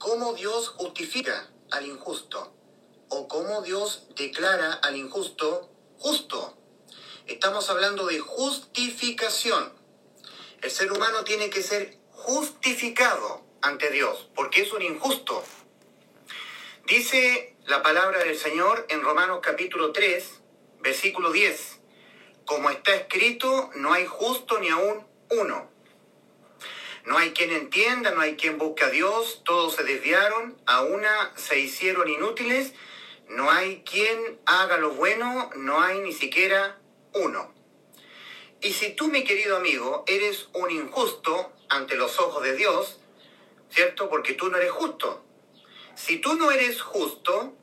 cómo Dios justifica al injusto o cómo Dios declara al injusto justo. Estamos hablando de justificación. El ser humano tiene que ser justificado ante Dios porque es un injusto. Dice la palabra del Señor en Romanos capítulo 3, versículo 10. Como está escrito, no hay justo ni aún uno. No hay quien entienda, no hay quien busque a Dios, todos se desviaron, a una se hicieron inútiles, no hay quien haga lo bueno, no hay ni siquiera uno. Y si tú, mi querido amigo, eres un injusto ante los ojos de Dios, ¿cierto? Porque tú no eres justo. Si tú no eres justo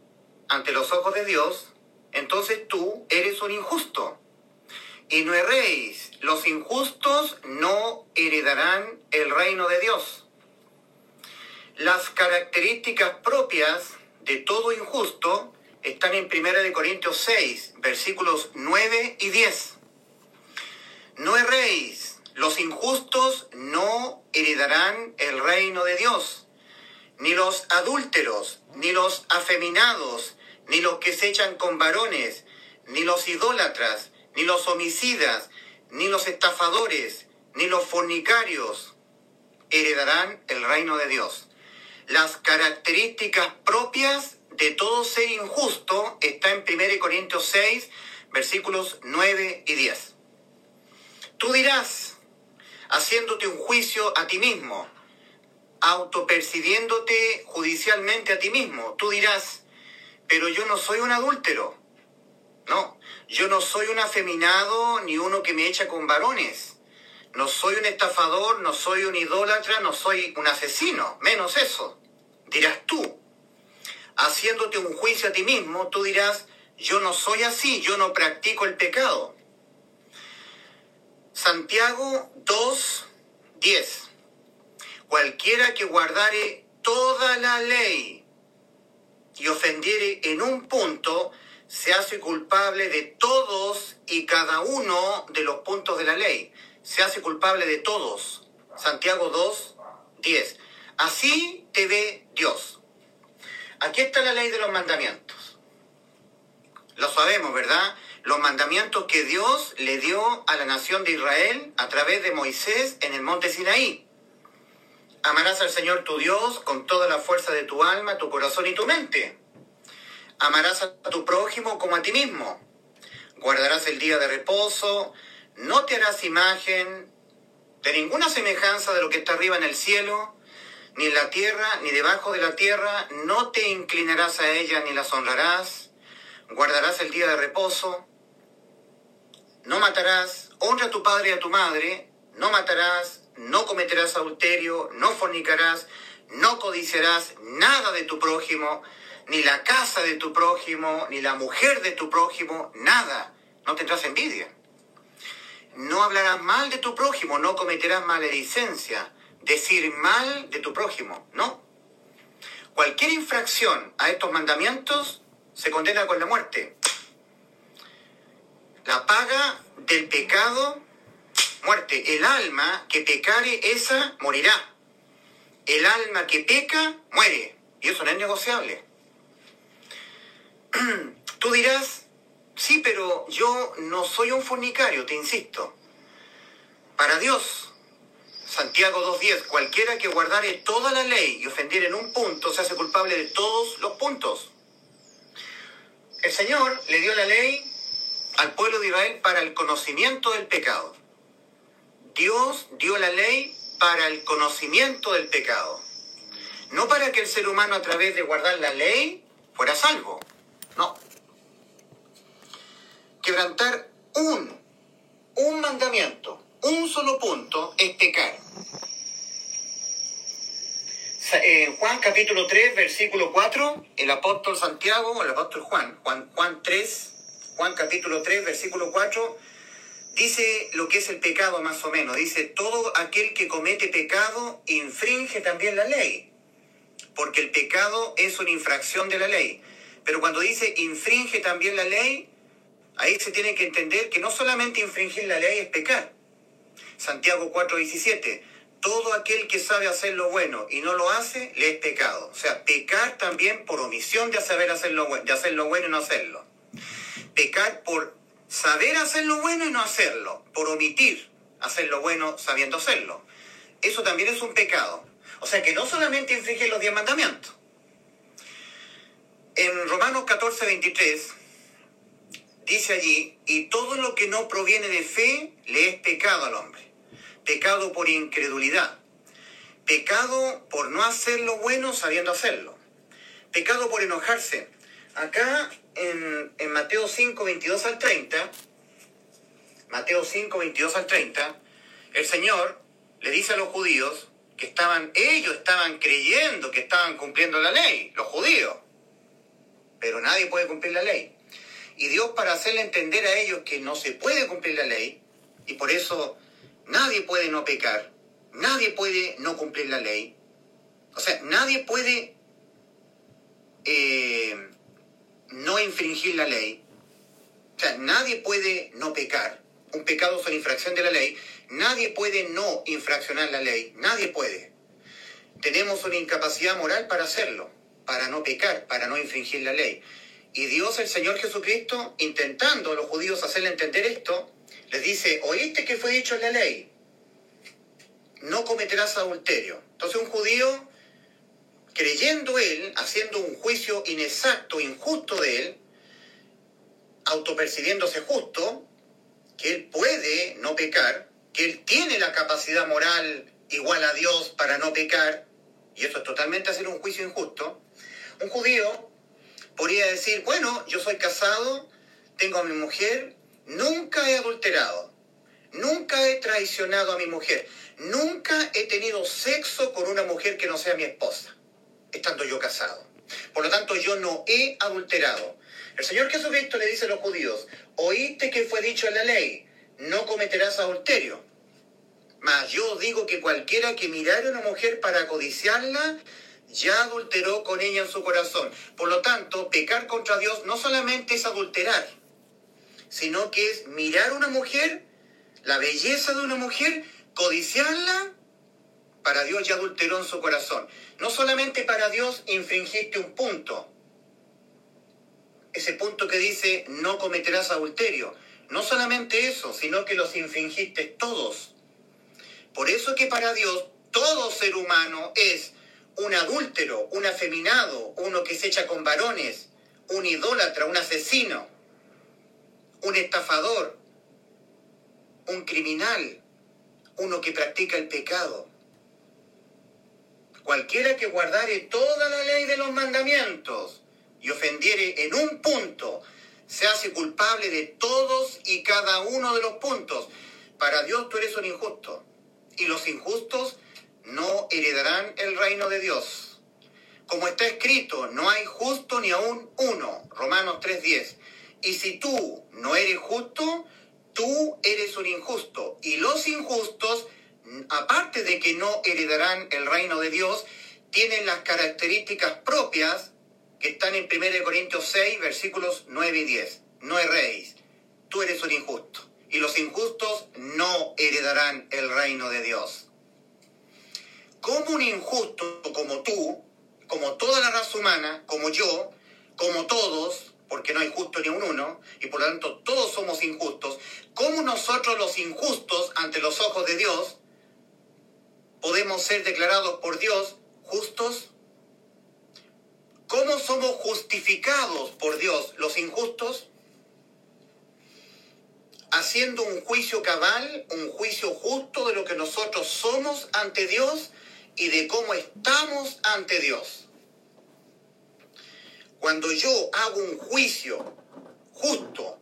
ante los ojos de Dios, entonces tú eres un injusto y no erréis, los injustos no heredarán el reino de Dios. Las características propias de todo injusto están en 1 Corintios 6, versículos 9 y 10. No erréis, los injustos no heredarán el reino de Dios, ni los adúlteros, ni los afeminados, ni los que se echan con varones, ni los idólatras, ni los homicidas, ni los estafadores, ni los fornicarios heredarán el reino de Dios. Las características propias de todo ser injusto está en 1 Corintios 6, versículos 9 y 10. Tú dirás, haciéndote un juicio a ti mismo, autopercibiéndote judicialmente a ti mismo, tú dirás, pero yo no soy un adúltero. No, yo no soy un afeminado ni uno que me echa con varones. No soy un estafador, no soy un idólatra, no soy un asesino, menos eso. Dirás tú, haciéndote un juicio a ti mismo, tú dirás, yo no soy así, yo no practico el pecado. Santiago 2, 10. Cualquiera que guardare toda la ley y ofendiere en un punto, se hace culpable de todos y cada uno de los puntos de la ley. Se hace culpable de todos. Santiago 2, 10. Así te ve Dios. Aquí está la ley de los mandamientos. Lo sabemos, ¿verdad? Los mandamientos que Dios le dio a la nación de Israel a través de Moisés en el monte Sinaí. Amarás al Señor tu Dios con toda la fuerza de tu alma, tu corazón y tu mente Amarás a tu prójimo como a ti mismo. Guardarás el día de reposo. No te harás imagen de ninguna semejanza de lo que está arriba en el cielo, ni en la tierra, ni debajo de la tierra. No te inclinarás a ella ni las honrarás. Guardarás el día de reposo. No matarás. Honra a tu padre y a tu madre. No matarás. No cometerás adulterio. No fornicarás. No codiciarás nada de tu prójimo ni la casa de tu prójimo, ni la mujer de tu prójimo, nada. No tendrás envidia. No hablarás mal de tu prójimo, no cometerás maledicencia, decir mal de tu prójimo, no. Cualquier infracción a estos mandamientos se condena con la muerte. La paga del pecado, muerte. El alma que pecare, esa morirá. El alma que peca, muere. Y eso no es negociable. Tú dirás, sí, pero yo no soy un fornicario, te insisto. Para Dios, Santiago 2.10, cualquiera que guardare toda la ley y ofendiere en un punto se hace culpable de todos los puntos. El Señor le dio la ley al pueblo de Israel para el conocimiento del pecado. Dios dio la ley para el conocimiento del pecado. No para que el ser humano a través de guardar la ley fuera salvo. No. Quebrantar un, un mandamiento, un solo punto es pecar. En Juan capítulo 3, versículo 4, el apóstol Santiago, el apóstol Juan, Juan, Juan 3, Juan capítulo 3, versículo 4, dice lo que es el pecado más o menos. Dice, todo aquel que comete pecado infringe también la ley, porque el pecado es una infracción de la ley. Pero cuando dice infringe también la ley, ahí se tiene que entender que no solamente infringir la ley es pecar. Santiago 4:17, todo aquel que sabe hacer lo bueno y no lo hace, le es pecado. O sea, pecar también por omisión de saber hacer lo, bueno, de hacer lo bueno y no hacerlo. Pecar por saber hacer lo bueno y no hacerlo. Por omitir hacer lo bueno sabiendo hacerlo. Eso también es un pecado. O sea que no solamente infringe los diez mandamientos. En Romanos 14, 23 dice allí, y todo lo que no proviene de fe le es pecado al hombre pecado por incredulidad, pecado por no hacer lo bueno sabiendo hacerlo, pecado por enojarse. Acá en, Mateo 5, 22 al 30, Mateo 5, 22 al 30, el Señor le dice a los judíos que estaban, ellos estaban creyendo que estaban cumpliendo la ley, los judíos, pero nadie puede cumplir la ley. Y Dios para hacerle entender a ellos que no se puede cumplir la ley, y por eso Nadie puede no pecar, nadie puede no cumplir la ley. O sea, nadie puede eh, no infringir la ley. O sea, nadie puede no pecar. Un pecado es una infracción de la ley. Nadie puede no infraccionar la ley. Nadie puede. Tenemos una incapacidad moral para hacerlo, para no pecar, para no infringir la ley. Y Dios, el Señor Jesucristo, intentando a los judíos hacerle entender esto, les dice, oíste que fue dicho en la ley, no cometerás adulterio. Entonces un judío, creyendo él, haciendo un juicio inexacto, injusto de él, autopercibiéndose justo, que él puede no pecar, que él tiene la capacidad moral igual a Dios para no pecar, y eso es totalmente hacer un juicio injusto, un judío podría decir, bueno, yo soy casado, tengo a mi mujer, Nunca he adulterado, nunca he traicionado a mi mujer, nunca he tenido sexo con una mujer que no sea mi esposa, estando yo casado. Por lo tanto, yo no he adulterado. El Señor Jesucristo le dice a los judíos, oíste que fue dicho en la ley, no cometerás adulterio. Mas yo digo que cualquiera que mirare a una mujer para codiciarla, ya adulteró con ella en su corazón. Por lo tanto, pecar contra Dios no solamente es adulterar, sino que es mirar a una mujer, la belleza de una mujer, codiciarla, para Dios ya adulteró en su corazón. No solamente para Dios infringiste un punto, ese punto que dice no cometerás adulterio. No solamente eso, sino que los infringiste todos. Por eso que para Dios todo ser humano es un adúltero, un afeminado, uno que se echa con varones, un idólatra, un asesino un estafador, un criminal, uno que practica el pecado. Cualquiera que guardare toda la ley de los mandamientos y ofendiere en un punto, se hace culpable de todos y cada uno de los puntos. Para Dios tú eres un injusto y los injustos no heredarán el reino de Dios. Como está escrito, no hay justo ni aún uno. Romanos 3:10. Y si tú no eres justo, tú eres un injusto. Y los injustos, aparte de que no heredarán el reino de Dios, tienen las características propias que están en 1 Corintios 6, versículos 9 y 10. No erréis, tú eres un injusto. Y los injustos no heredarán el reino de Dios. Como un injusto como tú, como toda la raza humana, como yo, como todos, porque no hay justo ni un uno, y por lo tanto todos somos injustos, ¿cómo nosotros los injustos ante los ojos de Dios podemos ser declarados por Dios justos? ¿Cómo somos justificados por Dios los injustos? Haciendo un juicio cabal, un juicio justo de lo que nosotros somos ante Dios y de cómo estamos ante Dios. Cuando yo hago un juicio justo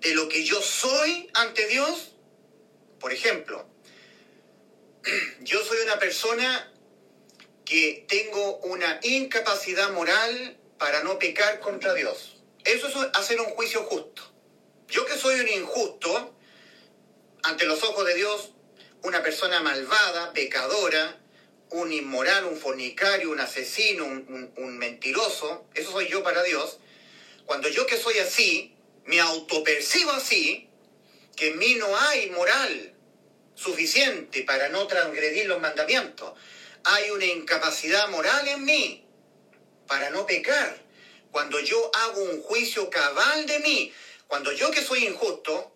de lo que yo soy ante Dios, por ejemplo, yo soy una persona que tengo una incapacidad moral para no pecar contra Dios. Eso es hacer un juicio justo. Yo que soy un injusto, ante los ojos de Dios, una persona malvada, pecadora, un inmoral, un fornicario, un asesino, un, mentiroso, eso soy yo para Dios, cuando yo que soy así, me autopercibo así, que en mí no hay moral, suficiente para no transgredir los mandamientos. Hay una incapacidad moral en mí para no pecar. Cuando yo hago un juicio cabal de mí, cuando yo que soy injusto,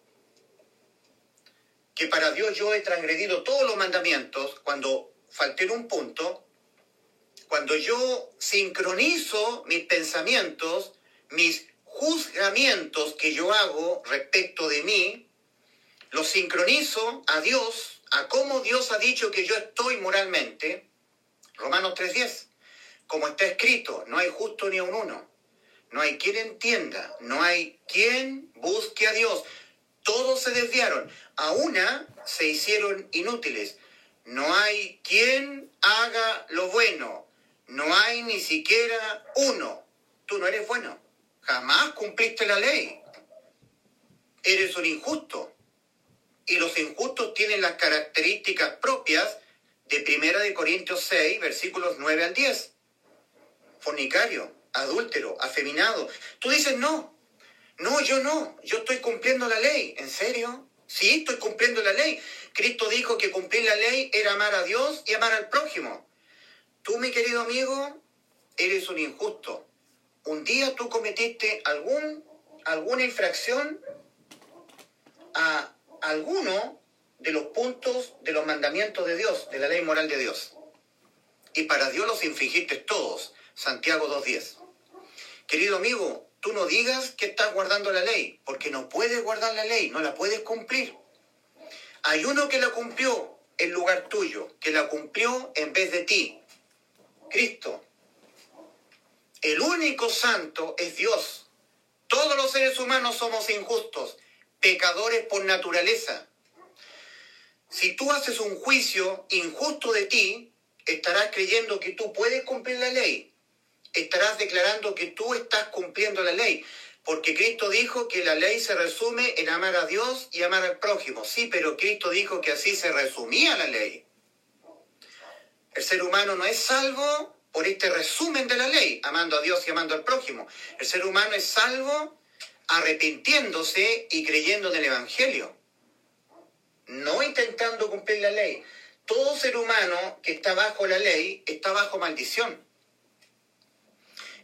que para Dios yo he transgredido todos los mandamientos, cuando falté en un punto, cuando yo sincronizo mis pensamientos, mis juzgamientos que yo hago respecto de mí, los sincronizo a Dios, a cómo Dios ha dicho que yo estoy moralmente. Romanos 3.10, como está escrito, no hay justo ni un uno, no hay quien entienda, no hay quien busque a Dios. Todos se desviaron, a una se hicieron inútiles. No hay quien haga lo bueno, no hay ni siquiera uno. Tú no eres bueno. Jamás cumpliste la ley. Eres un injusto. Y los injustos tienen las características propias de Primera de Corintios 6, versículos 9 al 10. Fornicario, adúltero, afeminado. Tú dices no. No, yo no. Yo estoy cumpliendo la ley. ¿En serio? Sí, estoy cumpliendo la ley. Cristo dijo que cumplir la ley era amar a Dios y amar al prójimo. Tú, mi querido amigo, eres un injusto. Un día tú cometiste algún, alguna infracción a alguno de los puntos de los mandamientos de Dios, de la ley moral de Dios. Y para Dios los infringiste todos. Santiago 2.10. Querido amigo, tú no digas que estás guardando la ley, porque no puedes guardar la ley, no la puedes cumplir. Hay uno que la cumplió en lugar tuyo, que la cumplió en vez de ti. Cristo. El único santo es Dios. Todos los seres humanos somos injustos, pecadores por naturaleza. Si tú haces un juicio injusto de ti, estarás creyendo que tú puedes cumplir la ley. Estarás declarando que tú estás cumpliendo la ley. Porque Cristo dijo que la ley se resume en amar a Dios y amar al prójimo. Sí, pero Cristo dijo que así se resumía la ley. El ser humano no es salvo por este resumen de la ley, amando a Dios y amando al prójimo. El ser humano es salvo arrepintiéndose y creyendo en el Evangelio, no intentando cumplir la ley. Todo ser humano que está bajo la ley está bajo maldición.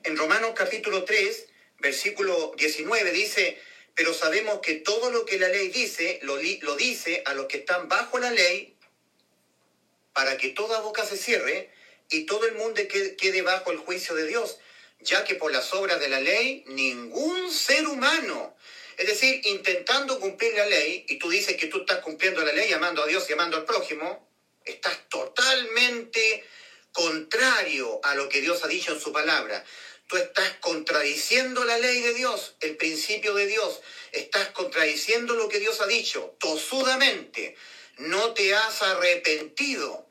En Romanos capítulo 3, versículo 19 dice, pero sabemos que todo lo que la ley dice, lo, lo dice a los que están bajo la ley para que toda boca se cierre y todo el mundo quede, bajo el juicio de Dios, ya que por las obras de la ley ningún ser humano, es decir, intentando cumplir la ley, y tú dices que tú estás cumpliendo la ley, amando a Dios y al prójimo, estás totalmente contrario a lo que Dios ha dicho en su palabra. Tú estás contradiciendo la ley de Dios, el principio de Dios. Estás contradiciendo lo que Dios ha dicho, tosudamente no te has arrepentido.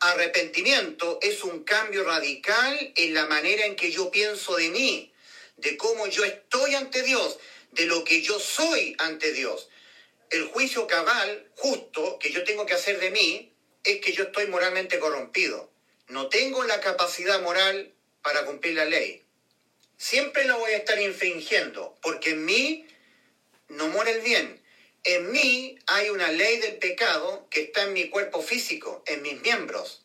Arrepentimiento es un cambio radical en la manera en que yo pienso de mí, de cómo yo estoy ante Dios, de lo que yo soy ante Dios. El juicio cabal, justo, que yo tengo que hacer de mí, es que yo estoy moralmente corrompido. No tengo la capacidad moral para cumplir la ley. Siempre la voy a estar infringiendo, porque en mí no muere el bien, en mí hay una ley del pecado que está en mi cuerpo físico, en mis miembros.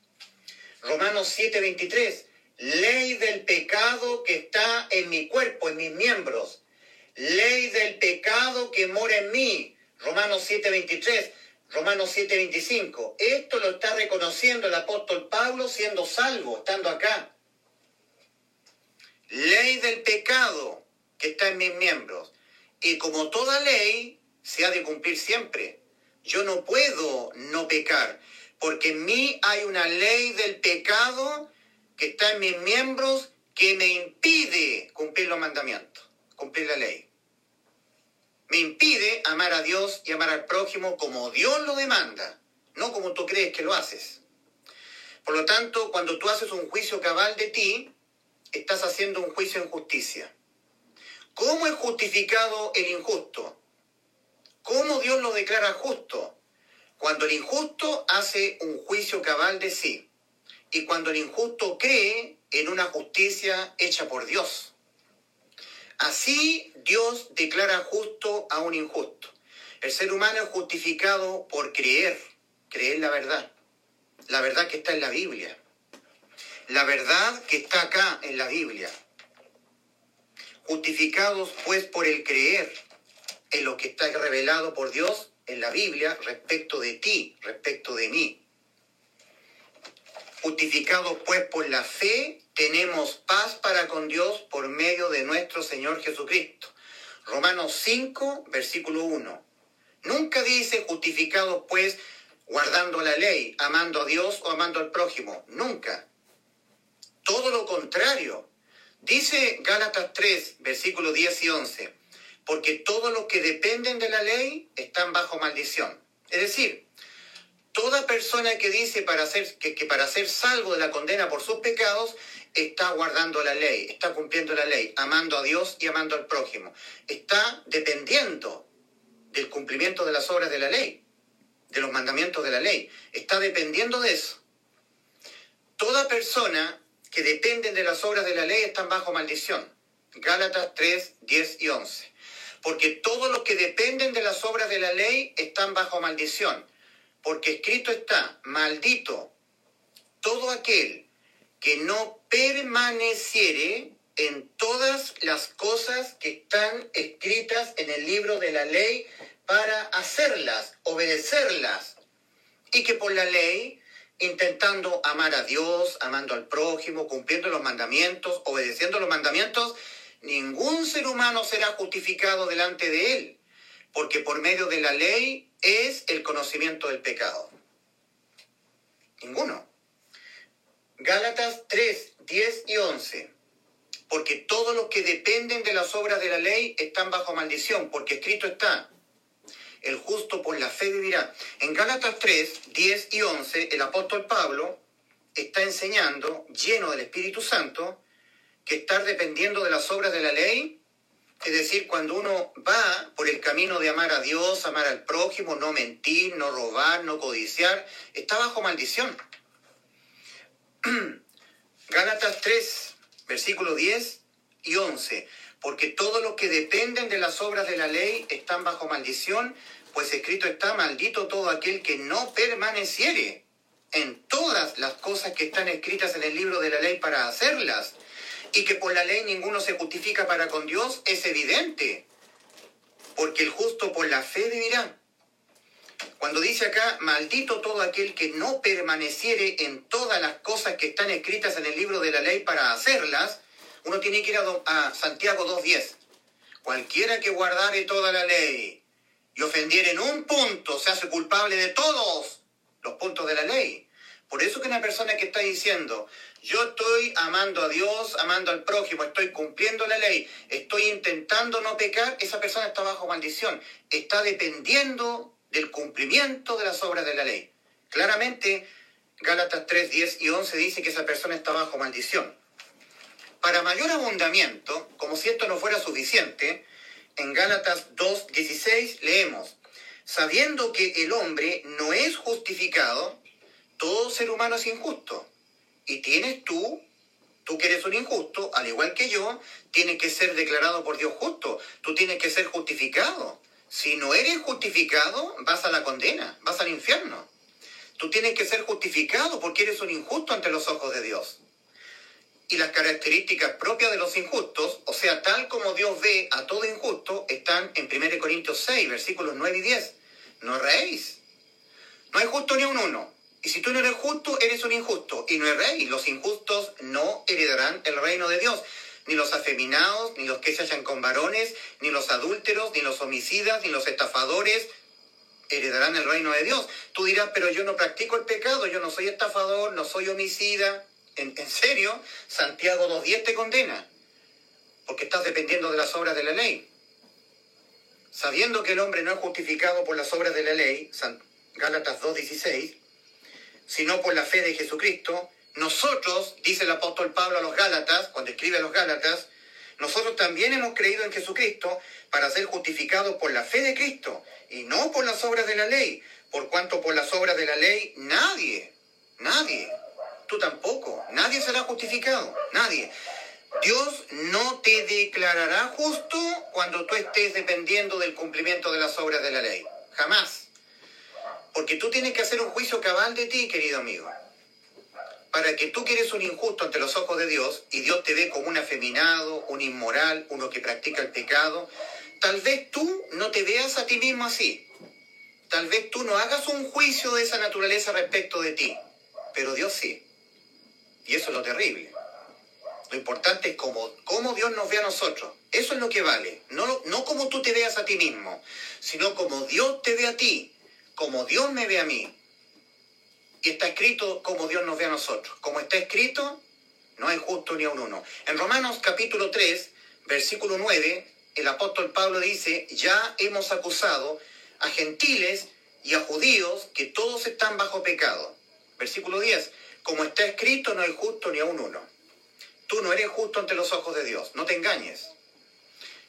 Romanos 7:23, ley del pecado que está en mi cuerpo, en mis miembros. Ley del pecado que mora en mí. Romanos 7:23, Romanos 7:25. Esto lo está reconociendo el apóstol Pablo siendo salvo, estando acá. Ley del pecado que está en mis miembros. Y como toda ley, se ha de cumplir siempre. Yo no puedo no pecar, porque en mí hay una ley del pecado que está en mis miembros que me impide cumplir los mandamientos, cumplir la ley. Me impide amar a Dios y amar al prójimo como Dios lo demanda, no como tú crees que lo haces. Por lo tanto, cuando tú haces un juicio cabal de ti, estás haciendo un juicio en justicia. ¿Cómo es justificado el injusto? ¿Cómo Dios lo declara justo? Cuando el injusto hace un juicio cabal de sí y cuando el injusto cree en una justicia hecha por Dios. Así Dios declara justo a un injusto. El ser humano es justificado por creer, creer la verdad, la verdad que está en la Biblia, la verdad que está acá en la Biblia. Justificados pues por el creer en lo que está revelado por Dios en la Biblia respecto de ti, respecto de mí. Justificados pues por la fe, tenemos paz para con Dios por medio de nuestro Señor Jesucristo. Romanos 5, versículo 1. Nunca dice justificados pues guardando la ley, amando a Dios o amando al prójimo. Nunca. Todo lo contrario. Dice Gálatas 3, versículos 10 y 11, porque todos los que dependen de la ley están bajo maldición. Es decir, toda persona que dice para ser, que, que para ser salvo de la condena por sus pecados está guardando la ley, está cumpliendo la ley, amando a Dios y amando al prójimo. Está dependiendo del cumplimiento de las obras de la ley, de los mandamientos de la ley. Está dependiendo de eso. Toda persona que depende de las obras de la ley está bajo maldición. Gálatas 3, 10 y 11. Porque todos los que dependen de las obras de la ley están bajo maldición porque escrito está, maldito todo aquel que no permaneciere en todas las cosas que están escritas en el libro de la ley para hacerlas, obedecerlas, y que por la ley, intentando amar a Dios, amando al prójimo, cumpliendo los mandamientos, obedeciendo los mandamientos, ningún ser humano será justificado delante de él, porque por medio de la ley es el conocimiento del pecado? Ninguno. Gálatas 3, 10 y 11. Porque todos los que dependen de las obras de la ley están bajo maldición, porque escrito está, el justo por la fe vivirá. En Gálatas 3, 10 y 11, el apóstol Pablo está enseñando, lleno del Espíritu Santo, que estar dependiendo de las obras de la ley es decir, cuando uno va por el camino de amar a Dios, amar al prójimo, no mentir, no robar, no codiciar, está bajo maldición. Gálatas 3, versículos 10 y 11. Porque todos los que dependen de las obras de la ley están bajo maldición, pues escrito está, maldito todo aquel que no permaneciere en todas las cosas que están escritas en el libro de la ley para hacerlas y que por la ley ninguno se justifica para con Dios es evidente, porque el justo por la fe vivirá. Cuando dice acá, maldito todo aquel que no permaneciere en todas las cosas que están escritas en el libro de la ley para hacerlas, uno tiene que ir a, a Santiago 2.10. Cualquiera que guardare toda la ley y ofendiere en un punto se hace culpable de todos los puntos de la ley. Por eso que una persona que está diciendo, yo estoy amando a Dios, amando al prójimo, estoy cumpliendo la ley, estoy intentando no pecar, esa persona está bajo maldición, está dependiendo del cumplimiento de las obras de la ley. Claramente, Gálatas 3, 10 y 11 dice que esa persona está bajo maldición. Para mayor abundamiento, como si esto no fuera suficiente, en Gálatas 2, 16 leemos, sabiendo que el hombre no es justificado, todo ser humano es injusto y tienes tú, tú que eres un injusto, al igual que yo, tienes que ser declarado por Dios justo. Tú tienes que ser justificado. Si no eres justificado, vas a la condena, vas al infierno. Tú tienes que ser justificado porque eres un injusto ante los ojos de Dios. Y las características propias de los injustos, o sea, tal como Dios ve a todo injusto, están en 1 Corintios 6, versículos 9 y 10. No reís. No hay justo ni un uno. Y si tú no eres justo, eres un injusto. Y no es rey. Los injustos no heredarán el reino de Dios. Ni los afeminados, ni los que se hallan con varones, ni los adúlteros, ni los homicidas, ni los estafadores heredarán el reino de Dios. Tú dirás, pero yo no practico el pecado, yo no soy estafador, no soy homicida. ¿En, serio? Santiago 2.10 te condena. Porque estás dependiendo de las obras de la ley. Sabiendo que el hombre no es justificado por las obras de la ley, Gálatas 2.16, sino por la fe de Jesucristo, nosotros, dice el apóstol Pablo a los Gálatas, cuando escribe a los Gálatas, nosotros también hemos creído en Jesucristo para ser justificados por la fe de Cristo y no por las obras de la ley, por cuanto por las obras de la ley nadie, nadie, tú tampoco, nadie será justificado, nadie. Dios no te declarará justo cuando tú estés dependiendo del cumplimiento de las obras de la ley. Jamás. Porque tú tienes que hacer un juicio cabal de ti, querido amigo. Para que tú que eres un injusto ante los ojos de Dios y Dios te ve como un afeminado, un inmoral, uno que practica el pecado, tal vez tú no te veas a ti mismo así. Tal vez tú no hagas un juicio de esa naturaleza respecto de ti, pero Dios sí. Y eso es lo terrible. Lo importante es cómo, cómo Dios nos ve a nosotros. Eso es lo que vale. No, no como tú te veas a ti mismo, sino como Dios te ve a ti, como Dios me ve a mí. Y está escrito como Dios nos ve a nosotros. Como está escrito, no hay justo ni a un uno. En Romanos capítulo 3, versículo 9, el apóstol Pablo dice, ya hemos acusado a gentiles y a judíos que todos están bajo pecado. Versículo 10, como está escrito, no hay justo ni a un uno. Tú no eres justo ante los ojos de Dios, no te engañes.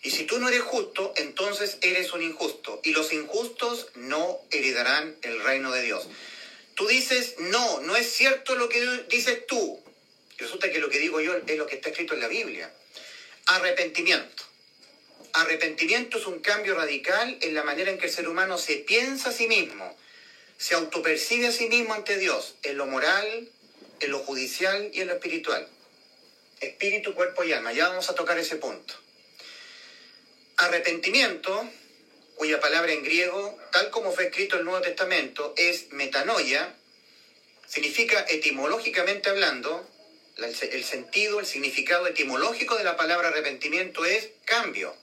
Y si tú no eres justo, entonces eres un injusto. Y los injustos no heredarán el reino de Dios. Tú dices, no, no es cierto lo que dices tú. Y resulta que lo que digo yo es lo que está escrito en la Biblia. Arrepentimiento. Arrepentimiento es un cambio radical en la manera en que el ser humano se piensa a sí mismo, se autopercibe a sí mismo ante Dios, en lo moral, en lo judicial y en lo espiritual espíritu, cuerpo y alma. Ya vamos a tocar ese punto. Arrepentimiento, cuya palabra en griego, tal como fue escrito en el Nuevo Testamento, es metanoia, significa etimológicamente hablando, el sentido, el significado etimológico de la palabra arrepentimiento es cambio.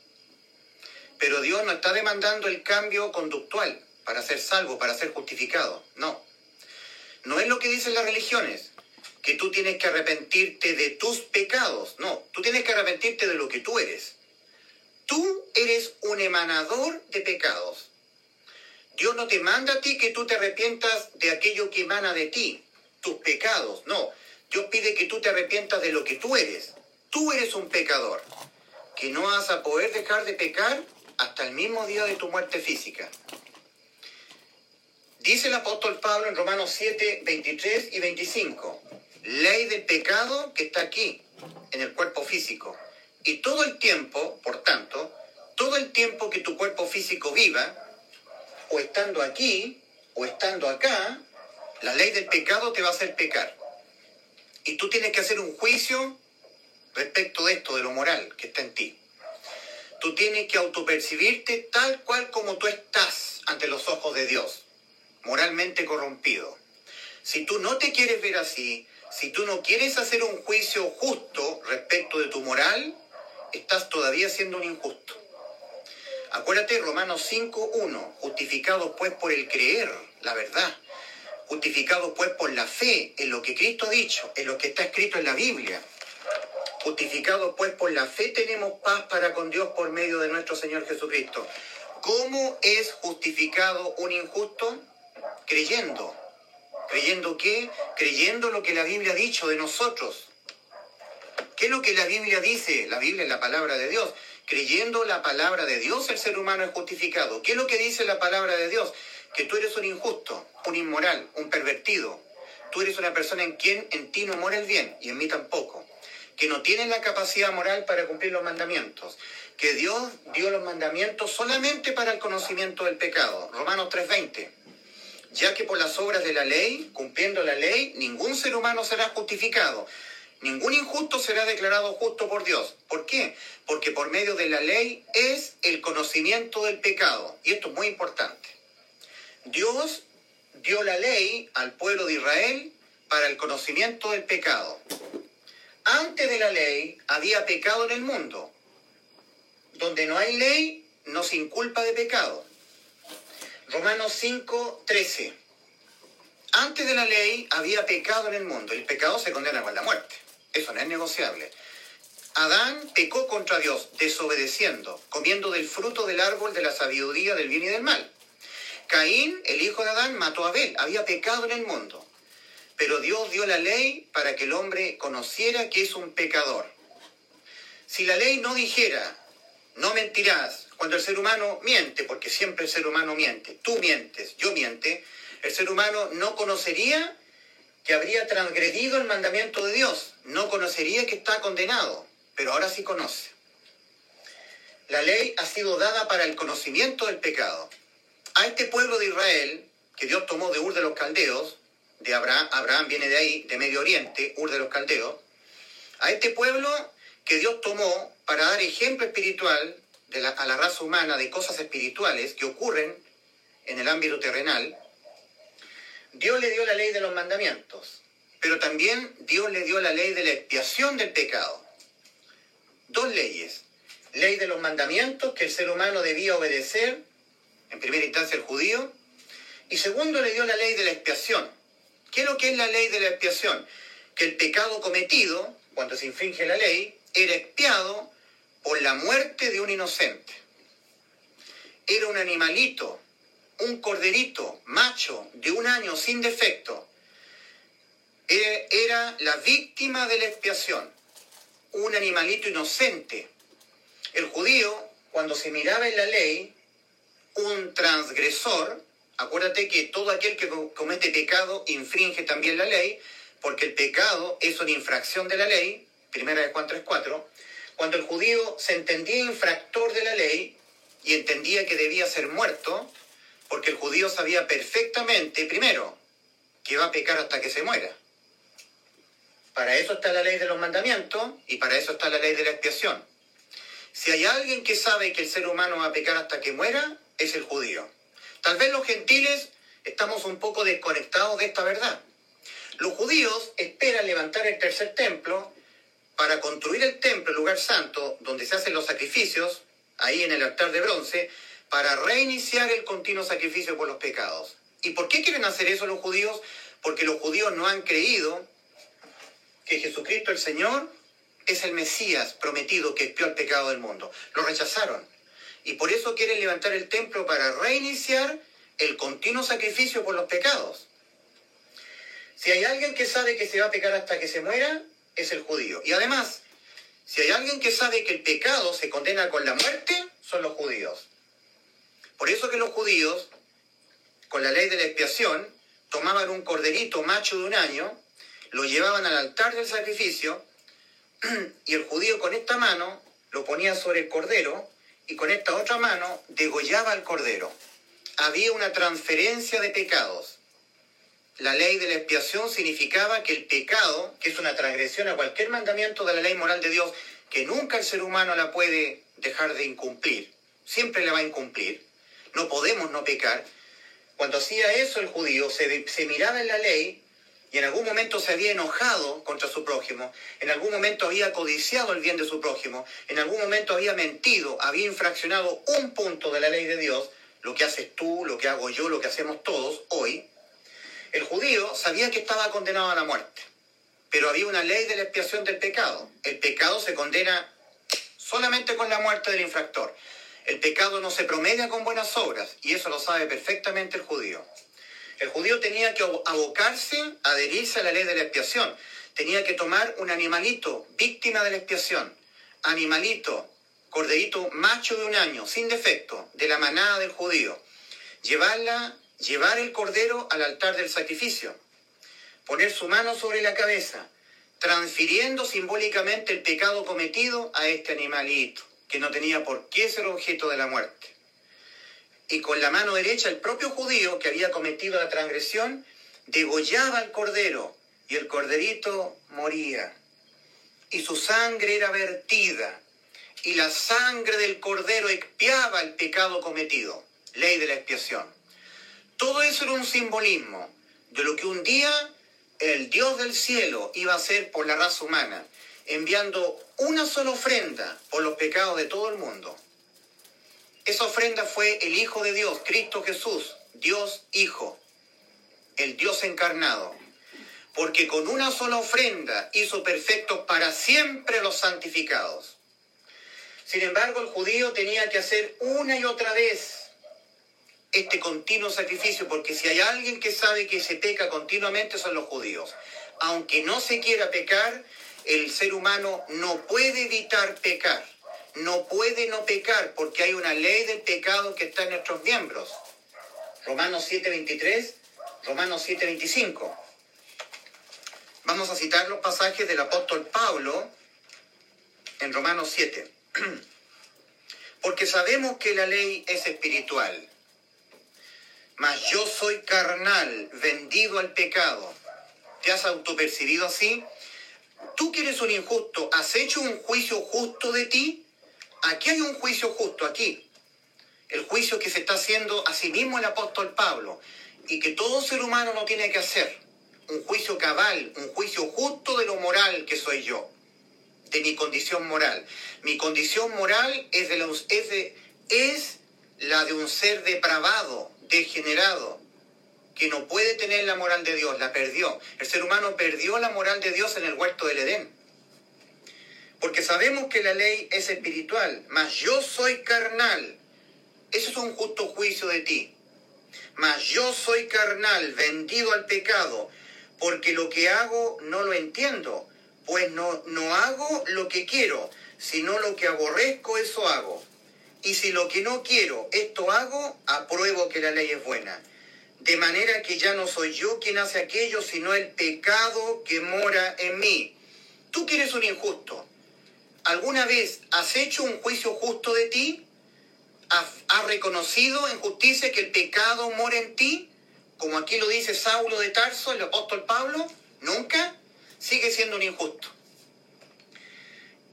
Pero Dios no está demandando el cambio conductual para ser salvo, para ser justificado. No. No es lo que dicen las religiones que tú tienes que arrepentirte de tus pecados. No, tú tienes que arrepentirte de lo que tú eres. Tú eres un emanador de pecados. Dios no te manda a ti que tú te arrepientas de aquello que emana de ti, tus pecados. No, Dios pide que tú te arrepientas de lo que tú eres. Tú eres un pecador, que no vas a poder dejar de pecar hasta el mismo día de tu muerte física. Dice el apóstol Pablo en Romanos 7, 23 y 25 ley del pecado que está aquí, en el cuerpo físico. Y todo el tiempo, por tanto, todo el tiempo que tu cuerpo físico viva, o estando aquí, o estando acá, la ley del pecado te va a hacer pecar. Y tú tienes que hacer un juicio respecto de esto, de lo moral que está en ti. Tú tienes que autopercibirte tal cual como tú estás ante los ojos de Dios, moralmente corrompido. Si tú no te quieres ver así, si tú no quieres hacer un juicio justo respecto de tu moral, estás todavía siendo un injusto. Acuérdate Romanos 5.1, justificados pues por el creer, la verdad, justificados pues por la fe en lo que Cristo ha dicho, en lo que está escrito en la Biblia. Justificados pues por la fe tenemos paz para con Dios por medio de nuestro Señor Jesucristo. ¿Cómo es justificado un injusto? Creyendo ¿Creyendo qué? Creyendo lo que la Biblia ha dicho de nosotros. ¿Qué es lo que la Biblia dice? La Biblia es la palabra de Dios. Creyendo la palabra de Dios, el ser humano es justificado. ¿Qué es lo que dice la palabra de Dios? Que tú eres un injusto, un inmoral, un pervertido. Tú eres una persona en quien en ti no mora el bien y en mí tampoco. Que no tienes la capacidad moral para cumplir los mandamientos. Que Dios dio los mandamientos solamente para el conocimiento del pecado. Romanos 3:20 ya que por las obras de la ley, cumpliendo la ley, ningún ser humano será justificado. Ningún injusto será declarado justo por Dios. ¿Por qué? Porque por medio de la ley es el conocimiento del pecado. Y esto es muy importante. Dios dio la ley al pueblo de Israel para el conocimiento del pecado. Antes de la ley había pecado en el mundo. Donde no hay ley, no se inculpa de pecado. Romanos 5, 13. Antes de la ley había pecado en el mundo. El pecado se condena con la muerte. Eso no es negociable. Adán pecó contra Dios, desobedeciendo, comiendo del fruto del árbol de la sabiduría del bien y del mal. Caín, el hijo de Adán, mató a Abel. Había pecado en el mundo. Pero Dios dio la ley para que el hombre conociera que es un pecador. Si la ley no dijera, no mentirás, cuando el ser humano miente, porque siempre el ser humano miente, tú mientes, yo miente, el ser humano no conocería que habría transgredido el mandamiento de Dios, no conocería que está condenado. pero ahora sí conoce. La ley ha sido dada para el conocimiento del pecado. A este pueblo de Israel, que Dios tomó de Ur de los Caldeos, de Abraham, Abraham viene de ahí, de Medio Oriente, Ur de los Caldeos, a este pueblo que Dios tomó para dar ejemplo espiritual a la raza humana de cosas espirituales que ocurren en el ámbito terrenal, Dios le dio la ley de los mandamientos, pero también Dios le dio la ley de la expiación del pecado. Dos leyes. Ley de los mandamientos que el ser humano debía obedecer, en primera instancia el judío, y segundo le dio la ley de la expiación. ¿Qué es lo que es la ley de la expiación? Que el pecado cometido, cuando se infringe la ley, era expiado por la muerte de un inocente. Era un animalito un corderito macho de un año sin defecto era la víctima de la expiación, un animalito inocente. El judío, cuando se miraba en la ley, un transgresor, acuérdate que todo aquel que comete pecado infringe también la ley, porque el pecado es una infracción de la ley, primera de Juan 3.4, cuando el judío se entendía infractor de la ley y entendía que debía ser muerto, porque el judío sabía perfectamente, primero, que va a pecar hasta que se muera. Para eso está la ley de los mandamientos y para eso está la ley de la expiación. Si hay alguien que sabe que el ser humano va a pecar hasta que muera, es el judío. Tal vez los gentiles estamos un poco desconectados de esta verdad. Los judíos esperan levantar el tercer templo para construir el templo, el lugar santo, donde se hacen los sacrificios, ahí en el altar de bronce, para reiniciar el continuo sacrificio por los pecados. ¿Y por qué quieren hacer eso los judíos? Porque los judíos no han creído que Jesucristo el Señor es el Mesías prometido que expió el pecado del mundo. Lo rechazaron. Y por eso quieren levantar el templo para reiniciar el continuo sacrificio por los pecados. Si hay alguien que sabe que se va a pecar hasta que se muera, es el judío. Y además, si hay alguien que sabe que el pecado se condena con la muerte, son los judíos. Por eso que los judíos, con la ley de la expiación, tomaban un corderito macho de un año, lo llevaban al altar del sacrificio, y el judío con esta mano lo ponía sobre el cordero, y con esta otra mano degollaba al cordero. Había una transferencia de pecados. La ley de la expiación significaba que el pecado, que es una transgresión a cualquier mandamiento de la ley moral de Dios, que nunca el ser humano la puede dejar de incumplir, siempre la va a incumplir, no podemos no pecar. Cuando hacía eso el judío, se, se miraba en la ley y en algún momento se había enojado contra su prójimo, en algún momento había codiciado el bien de su prójimo, en algún momento había mentido, había infraccionado un punto de la ley de Dios, lo que haces tú, lo que hago yo, lo que hacemos todos hoy, el judío sabía que estaba condenado a la muerte, pero había una ley de la expiación del pecado. El pecado se condena solamente con la muerte del infractor. El pecado no se promedia con buenas obras y eso lo sabe perfectamente el judío. El judío tenía que abocarse, adherirse a la ley de la expiación. Tenía que tomar un animalito, víctima de la expiación. Animalito, corderito macho de un año, sin defecto, de la manada del judío. Llevarla, llevar el cordero al altar del sacrificio. Poner su mano sobre la cabeza, transfiriendo simbólicamente el pecado cometido a este animalito que no tenía por qué ser objeto de la muerte. Y con la mano derecha el propio judío que había cometido la transgresión degollaba al cordero y el corderito moría. Y su sangre era vertida y la sangre del cordero expiaba el pecado cometido. Ley de la expiación. Todo eso era un simbolismo de lo que un día el Dios del cielo iba a hacer por la raza humana enviando una sola ofrenda por los pecados de todo el mundo. Esa ofrenda fue el Hijo de Dios, Cristo Jesús, Dios Hijo, el Dios encarnado, porque con una sola ofrenda hizo perfectos para siempre los santificados. Sin embargo, el judío tenía que hacer una y otra vez este continuo sacrificio, porque si hay alguien que sabe que se peca continuamente son los judíos. Aunque no se quiera pecar, el ser humano no puede evitar pecar, no puede no pecar porque hay una ley del pecado que está en nuestros miembros. Romanos 7:23, Romanos 7:25. Vamos a citar los pasajes del apóstol Pablo en Romanos 7. Porque sabemos que la ley es espiritual, mas yo soy carnal, vendido al pecado. ¿Te has autopercibido así? Tú que eres un injusto, ¿has hecho un juicio justo de ti? Aquí hay un juicio justo, aquí. El juicio que se está haciendo a sí mismo el apóstol Pablo y que todo ser humano no tiene que hacer. Un juicio cabal, un juicio justo de lo moral que soy yo, de mi condición moral. Mi condición moral es, de los, es, de, es la de un ser depravado, degenerado, que no puede tener la moral de Dios, la perdió. El ser humano perdió la moral de Dios en el huerto del Edén. Porque sabemos que la ley es espiritual, mas yo soy carnal. Eso es un justo juicio de ti. Mas yo soy carnal, vendido al pecado, porque lo que hago no lo entiendo, pues no, no hago lo que quiero, sino lo que aborrezco, eso hago. Y si lo que no quiero, esto hago, apruebo que la ley es buena. De manera que ya no soy yo quien hace aquello, sino el pecado que mora en mí. Tú que eres un injusto, ¿alguna vez has hecho un juicio justo de ti? ¿Has, reconocido en justicia que el pecado mora en ti? Como aquí lo dice Saulo de Tarso, el apóstol Pablo, nunca sigue siendo un injusto.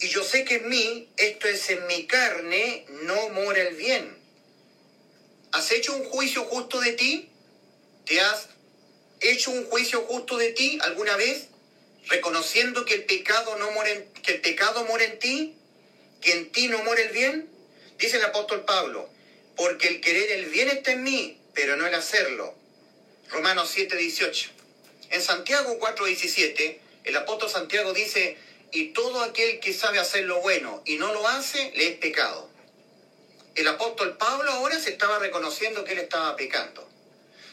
Y yo sé que en mí, esto es en mi carne, no mora el bien. ¿Has hecho un juicio justo de ti? ¿Te has hecho un juicio justo de ti alguna vez? Reconociendo que el pecado no muere que el pecado muere en ti, que en ti no muere el bien. Dice el apóstol Pablo, porque el querer el bien está en mí, pero no el hacerlo. Romanos 7, 18. En Santiago 4, 17, el apóstol Santiago dice, y todo aquel que sabe hacer lo bueno y no lo hace, le es pecado. El apóstol Pablo ahora se estaba reconociendo que él estaba pecando.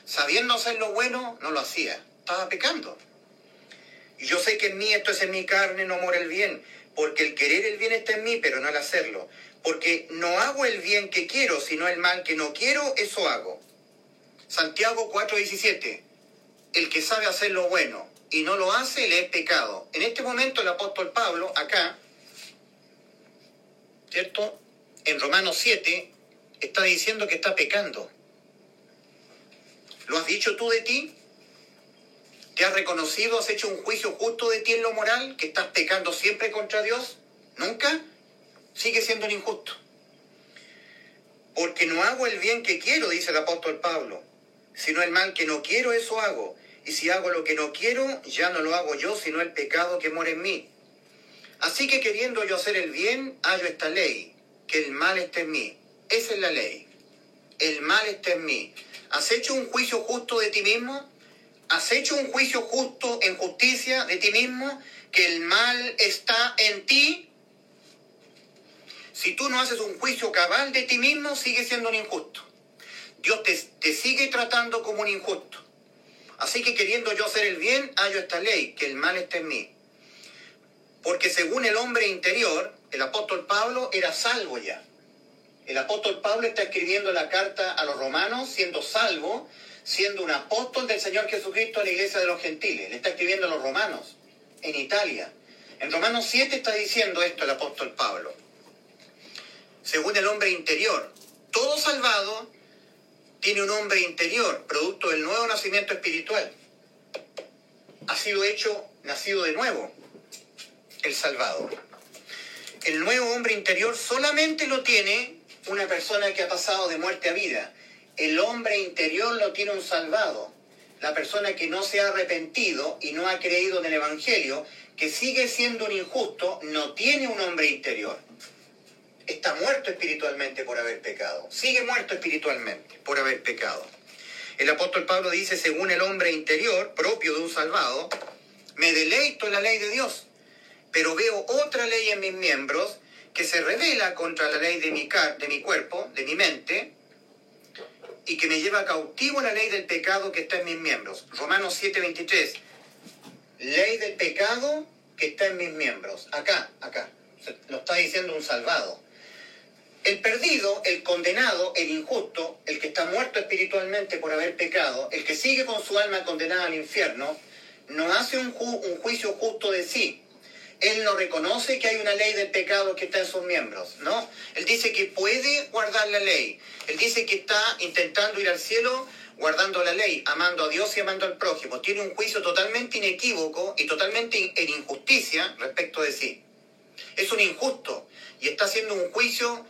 Sabiendo hacer lo bueno, no lo hacía. Estaba pecando. Y yo sé que en mí esto es en mi carne, no mora el bien, porque el querer el bien está en mí, pero no el hacerlo. Porque no hago el bien que quiero, sino el mal que no quiero, eso hago. Santiago 4:17. El que sabe hacer lo bueno y no lo hace, le es pecado. En este momento el apóstol Pablo, acá, ¿cierto? En Romanos 7, está diciendo que está pecando. ¿Lo has dicho tú de ti? ¿Te has reconocido, has hecho un juicio justo de ti en lo moral, que estás pecando siempre contra Dios? ¿Nunca? Sigue siendo un injusto. Porque no hago el bien que quiero, dice el apóstol Pablo, sino el mal que no quiero, eso hago. Y si hago lo que no quiero, ya no lo hago yo, sino el pecado que mora en mí. Así que queriendo yo hacer el bien, hallo esta ley, que el mal está en mí. Esa es la ley. El mal está en mí. ¿Has hecho un juicio justo de ti mismo? ¿Has hecho un juicio justo en justicia de ti mismo? ¿Que el mal está en ti? Si tú no haces un juicio cabal de ti mismo, sigues siendo un injusto. Dios te, te sigue tratando como un injusto. Así que queriendo yo hacer el bien, hallo esta ley, que el mal está en mí. Porque según el hombre interior, el apóstol Pablo era salvo ya. El apóstol Pablo está escribiendo la carta a los romanos siendo salvo, siendo un apóstol del Señor Jesucristo en la iglesia de los gentiles. Le está escribiendo a los romanos en Italia. En Romanos 7 está diciendo esto el apóstol Pablo. Según el hombre interior, todo salvado tiene un hombre interior, producto del nuevo nacimiento espiritual. Ha sido hecho, nacido de nuevo, el Salvador. El nuevo hombre interior solamente lo tiene una persona que ha pasado de muerte a vida. El hombre interior lo tiene un salvado. La persona que no se ha arrepentido y no ha creído en el Evangelio, que sigue siendo un injusto, no tiene un hombre interior está muerto espiritualmente por haber pecado. Sigue muerto espiritualmente por haber pecado. El apóstol Pablo dice, según el hombre interior propio de un salvado, me deleito en la ley de Dios, pero veo otra ley en mis miembros que se revela contra la ley de mi, de mi cuerpo, de mi mente, y que me lleva cautivo la ley del pecado que está en mis miembros. Romanos 7:23. Ley del pecado que está en mis miembros. Acá, acá. Lo está diciendo un salvado. El perdido, el condenado, el injusto, el que está muerto espiritualmente por haber pecado, el que sigue con su alma condenada al infierno, no hace un, juicio justo de sí. Él no reconoce que hay una ley del pecado que está en sus miembros, ¿no? Él dice que puede guardar la ley. Él dice que está intentando ir al cielo guardando la ley, amando a Dios y amando al prójimo. Tiene un juicio totalmente inequívoco y totalmente en injusticia respecto de sí. Es un injusto y está haciendo un juicio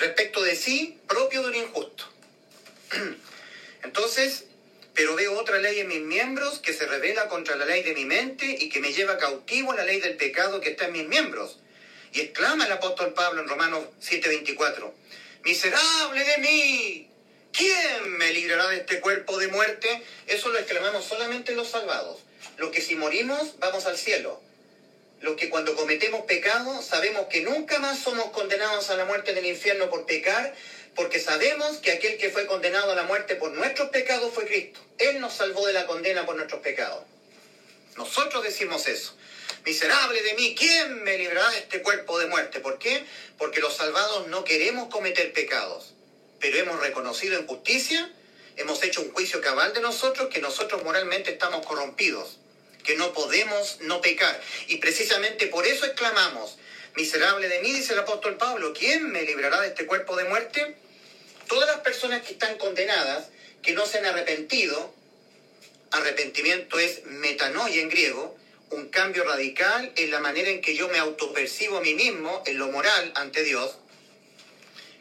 respecto de sí propio de un injusto. Entonces, pero veo otra ley en mis miembros que se revela contra la ley de mi mente y que me lleva cautivo a la ley del pecado que está en mis miembros. Y exclama el apóstol Pablo en Romanos 7:24, miserable de mí, ¿quién me librará de este cuerpo de muerte? Eso lo exclamamos solamente los salvados, los que si morimos vamos al cielo. Los que cuando cometemos pecado sabemos que nunca más somos condenados a la muerte del infierno por pecar, porque sabemos que aquel que fue condenado a la muerte por nuestros pecados fue Cristo. Él nos salvó de la condena por nuestros pecados. Nosotros decimos eso. Miserable de mí, ¿quién me librará de este cuerpo de muerte? ¿Por qué? Porque los salvados no queremos cometer pecados, pero hemos reconocido en justicia, hemos hecho un juicio cabal de nosotros, que nosotros moralmente estamos corrompidos, que no podemos no pecar. Y precisamente por eso exclamamos, Miserable de mí, dice el apóstol Pablo, ¿quién me librará de este cuerpo de muerte? Todas las personas que están condenadas, que no se han arrepentido, arrepentimiento es metanoia en griego, un cambio radical en la manera en que yo me autopercibo a mí mismo, en lo moral ante Dios.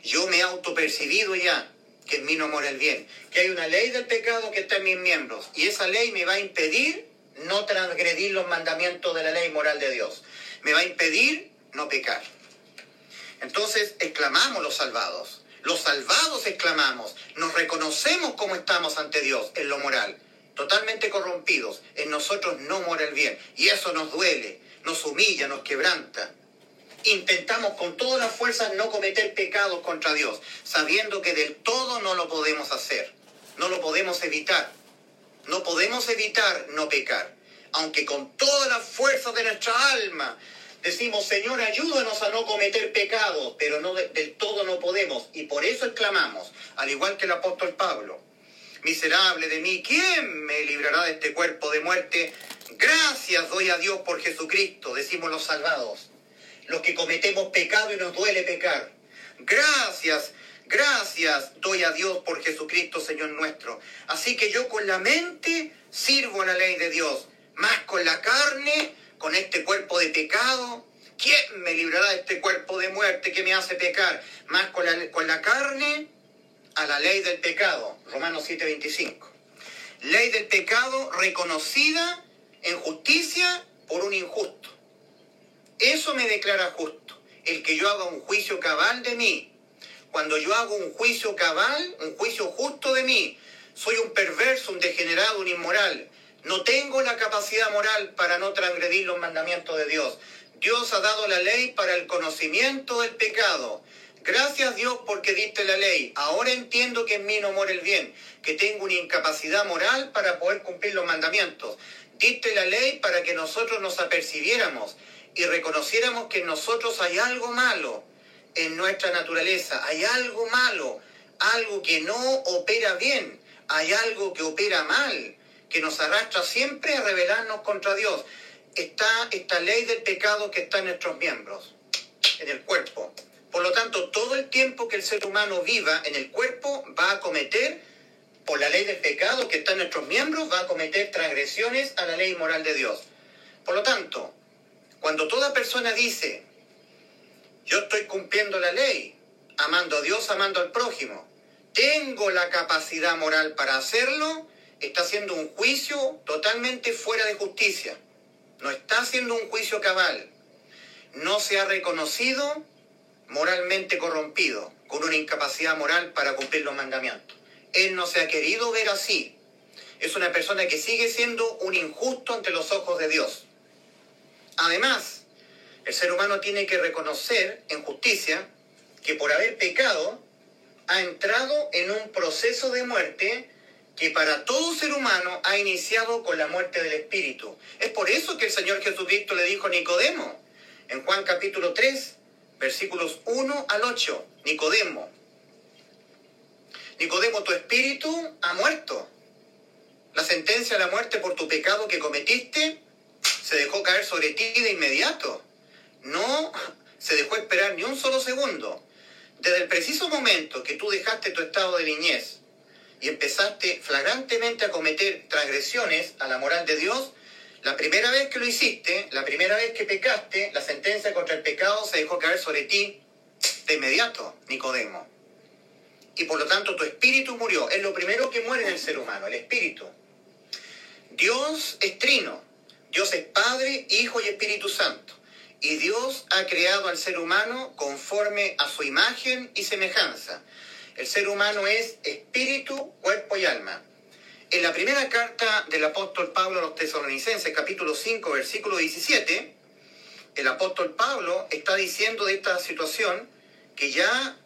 Yo me he autopercibido ya que en mí no mora el bien, que hay una ley del pecado que está en mis miembros y esa ley me va a impedir no transgredir los mandamientos de la ley moral de Dios. Me va a impedir no pecar. Entonces exclamamos los salvados. Los salvados exclamamos. Nos reconocemos como estamos ante Dios en lo moral. Totalmente corrompidos. En nosotros no mora el bien. Y eso nos duele, nos humilla, nos quebranta. Intentamos con todas las fuerzas no cometer pecados contra Dios, sabiendo que del todo no lo podemos hacer. No lo podemos evitar. No podemos evitar no pecar. Aunque con todas las fuerzas de nuestra alma Decimos, Señor, ayúdanos a no cometer pecados, pero no del todo no podemos. Y por eso exclamamos, al igual que el apóstol Pablo, miserable de mí, ¿quién me librará de este cuerpo de muerte? Gracias doy a Dios por Jesucristo, decimos los salvados, los que cometemos pecado y nos duele pecar. Gracias, gracias doy a Dios por Jesucristo, Señor nuestro. Así que yo con la mente sirvo a la ley de Dios, más con la carne con este cuerpo de pecado? ¿Quién me librará de este cuerpo de muerte que me hace pecar? Más con la, con la carne a la ley del pecado. Romanos 7:25. Ley del pecado reconocida en justicia por un injusto. Eso me declara justo. El que yo haga un juicio cabal de mí. Cuando yo hago un juicio cabal, un juicio justo de mí, soy un perverso, un degenerado, un inmoral. No tengo la capacidad moral para no transgredir los mandamientos de Dios. Dios ha dado la ley para el conocimiento del pecado. Gracias Dios porque diste la ley. Ahora entiendo que en mí no mora el bien, que tengo una incapacidad moral para poder cumplir los mandamientos. Diste la ley para que nosotros nos apercibiéramos y reconociéramos que en nosotros hay algo malo en nuestra naturaleza, hay algo malo, algo que no opera bien, hay algo que opera mal que nos arrastra siempre a rebelarnos contra Dios. Está esta ley del pecado que está en nuestros miembros, en el cuerpo. Por lo tanto, todo el tiempo que el ser humano viva en el cuerpo va a cometer, por la ley del pecado que está en nuestros miembros, va a cometer transgresiones a la ley moral de Dios. Por lo tanto, cuando toda persona dice, yo estoy cumpliendo la ley, amando a Dios, amando al prójimo, tengo la capacidad moral para hacerlo, está haciendo un juicio totalmente fuera de justicia. No está haciendo un juicio cabal. No se ha reconocido moralmente corrompido, con una incapacidad moral para cumplir los mandamientos. Él no se ha querido ver así. Es una persona que sigue siendo un injusto ante los ojos de Dios. Además, el ser humano tiene que reconocer en justicia que por haber pecado ha entrado en un proceso de muerte que para todo ser humano ha iniciado con la muerte del Espíritu. Es por eso que el Señor Jesucristo le dijo a Nicodemo, en Juan capítulo 3, versículos 1 al 8, Nicodemo, Nicodemo, tu espíritu ha muerto. La sentencia a la muerte por tu pecado que cometiste se dejó caer sobre ti de inmediato. No se dejó esperar ni un solo segundo. Desde el preciso momento que tú dejaste tu estado de niñez y empezaste flagrantemente a cometer transgresiones a la moral de Dios, la primera vez que lo hiciste, la primera vez que pecaste, la sentencia contra el pecado se dejó caer sobre ti de inmediato, Nicodemo. Y por lo tanto tu espíritu murió. Es lo primero que muere en el ser humano, el espíritu. Dios es trino. Dios es Padre, Hijo y Espíritu Santo. Y Dios ha creado al ser humano conforme a su imagen y semejanza. El ser humano es espíritu, cuerpo y alma. En la primera carta del apóstol Pablo a los tesalonicenses, capítulo 5, versículo 17, el apóstol Pablo está diciendo de esta situación que ya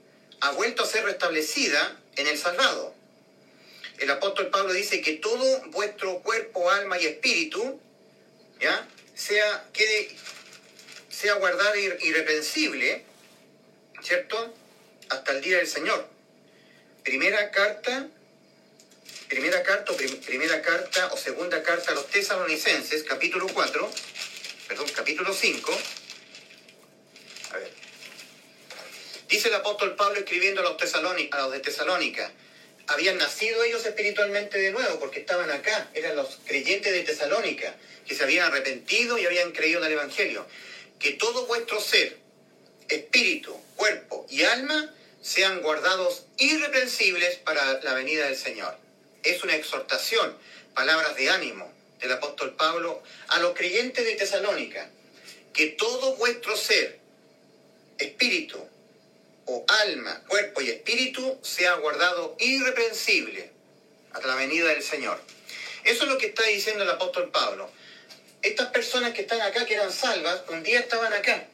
ha vuelto a ser restablecida en el salvado. El apóstol Pablo dice que todo vuestro cuerpo, alma y espíritu, ¿ya? sea, quede sea guardado irreprensible, ¿cierto? Hasta el día del Señor. Primera carta, primera carta, primera carta o segunda carta a los tesalonicenses, capítulo 4, perdón, capítulo 5. A ver. Dice el apóstol Pablo escribiendo a los, a los de Tesalónica, habían nacido ellos espiritualmente de nuevo porque estaban acá, eran los creyentes de Tesalónica, que se habían arrepentido y habían creído en el Evangelio que todo vuestro ser, espíritu, cuerpo y alma sean guardados irreprensibles para la venida del Señor. Es una exhortación, palabras de ánimo del apóstol Pablo a los creyentes de Tesalónica, que todo vuestro ser, espíritu o alma, cuerpo y espíritu sea guardado irreprensible hasta la venida del Señor. Eso es lo que está diciendo el apóstol Pablo estas personas que están acá, que eran salvas, un día estaban acá.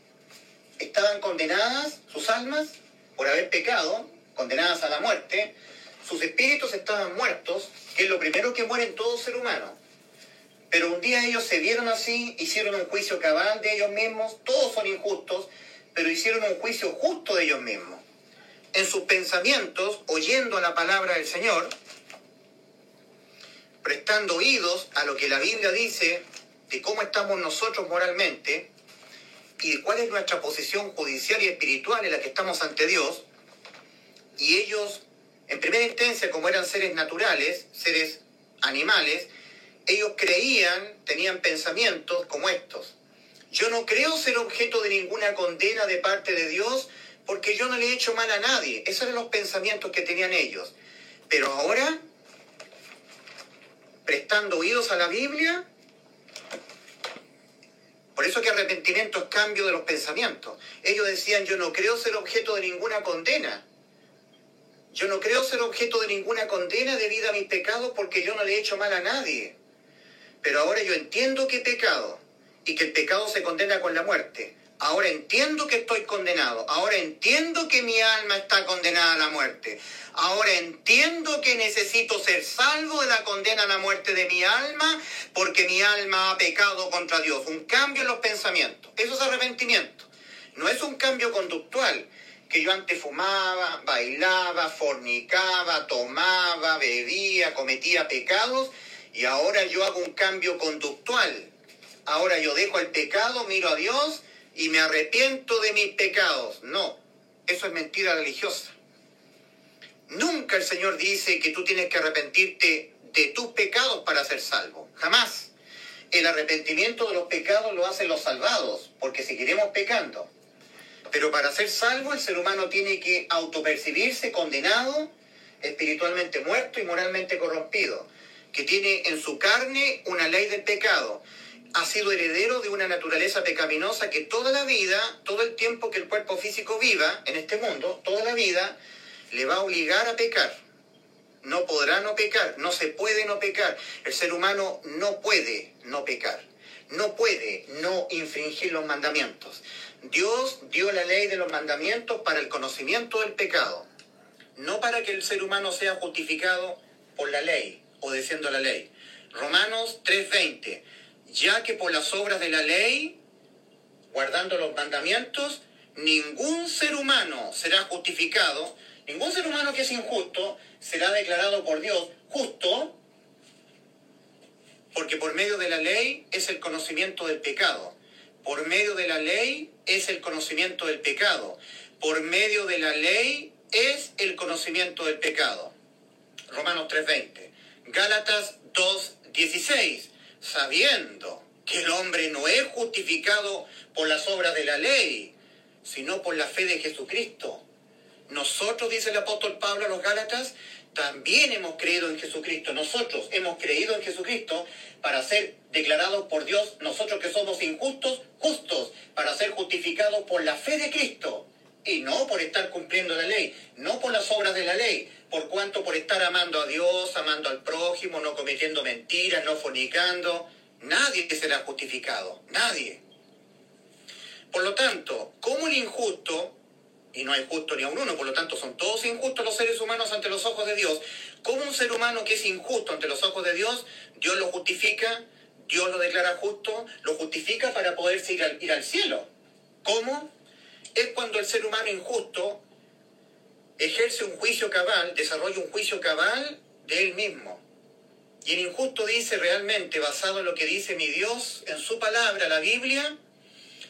Estaban condenadas, sus almas, por haber pecado, condenadas a la muerte. Sus espíritus estaban muertos, que es lo primero que muere en todo ser humano. Pero un día ellos se vieron así, hicieron un juicio cabal de ellos mismos, todos son injustos, pero hicieron un juicio justo de ellos mismos. En sus pensamientos, oyendo la palabra del Señor, prestando oídos a lo que la Biblia dice de cómo estamos nosotros moralmente y de cuál es nuestra posición judicial y espiritual en la que estamos ante Dios. Y ellos, en primera instancia, como eran seres naturales, seres animales, ellos creían, tenían pensamientos como estos. Yo no creo ser objeto de ninguna condena de parte de Dios porque yo no le he hecho mal a nadie. Esos eran los pensamientos que tenían ellos. Pero ahora, prestando oídos a la Biblia, por eso que arrepentimiento es cambio de los pensamientos. Ellos decían, yo no creo ser objeto de ninguna condena. Yo no creo ser objeto de ninguna condena debido a mis pecados porque yo no le he hecho mal a nadie. Pero ahora yo entiendo que pecado y que el pecado se condena con la muerte. Ahora entiendo que estoy condenado. Ahora entiendo que mi alma está condenada a la muerte. Ahora entiendo que necesito ser salvo de la condena a la muerte de mi alma porque mi alma ha pecado contra Dios. Un cambio en los pensamientos. Eso es arrepentimiento. No es un cambio conductual que yo antes fumaba, bailaba, fornicaba, tomaba, bebía, cometía pecados y ahora yo hago un cambio conductual. Ahora yo dejo el pecado, miro a Dios y me arrepiento de mis pecados. No, eso es mentira religiosa. Nunca el Señor dice que tú tienes que arrepentirte de tus pecados para ser salvo. Jamás. El arrepentimiento de los pecados lo hacen los salvados, porque seguiremos pecando. Pero para ser salvo el ser humano tiene que autopercibirse condenado, espiritualmente muerto y moralmente corrompido, que tiene en su carne una ley del pecado ha sido heredero de una naturaleza pecaminosa que toda la vida, todo el tiempo que el cuerpo físico viva en este mundo, toda la vida, le va a obligar a pecar. No podrá no pecar, no se puede no pecar. El ser humano no puede no pecar, no puede no infringir los mandamientos. Dios dio la ley de los mandamientos para el conocimiento del pecado, no para que el ser humano sea justificado por la ley, obedeciendo la ley. Romanos 3:20 ya que por las obras de la ley, guardando los mandamientos, ningún ser humano será justificado, ningún ser humano que es injusto será declarado por Dios justo, porque por medio de la ley es el conocimiento del pecado. Por medio de la ley es el conocimiento del pecado. Por medio de la ley es el conocimiento del pecado. Romanos 3:20. Gálatas 2:16. Sabiendo que el hombre no es justificado por las obras de la ley, sino por la fe de Jesucristo. Nosotros, dice el apóstol Pablo a los Gálatas, también hemos creído en Jesucristo. Nosotros hemos creído en Jesucristo para ser declarados por Dios, nosotros que somos injustos, justos, para ser justificados por la fe de Cristo. Y no por estar cumpliendo la ley, no por las obras de la ley, por cuanto por estar amando a Dios, amando al prójimo, no cometiendo mentiras, no fornicando. Nadie será justificado, nadie. Por lo tanto, como el injusto, y no hay justo ni a un uno, por lo tanto son todos injustos los seres humanos ante los ojos de Dios, como un ser humano que es injusto ante los ojos de Dios, Dios lo justifica, Dios lo declara justo, lo justifica para poder ir al, ir al cielo. ¿Cómo? Es cuando el ser humano injusto ejerce un juicio cabal, desarrolla un juicio cabal de él mismo. Y el injusto dice realmente, basado en lo que dice mi Dios, en su palabra, la Biblia,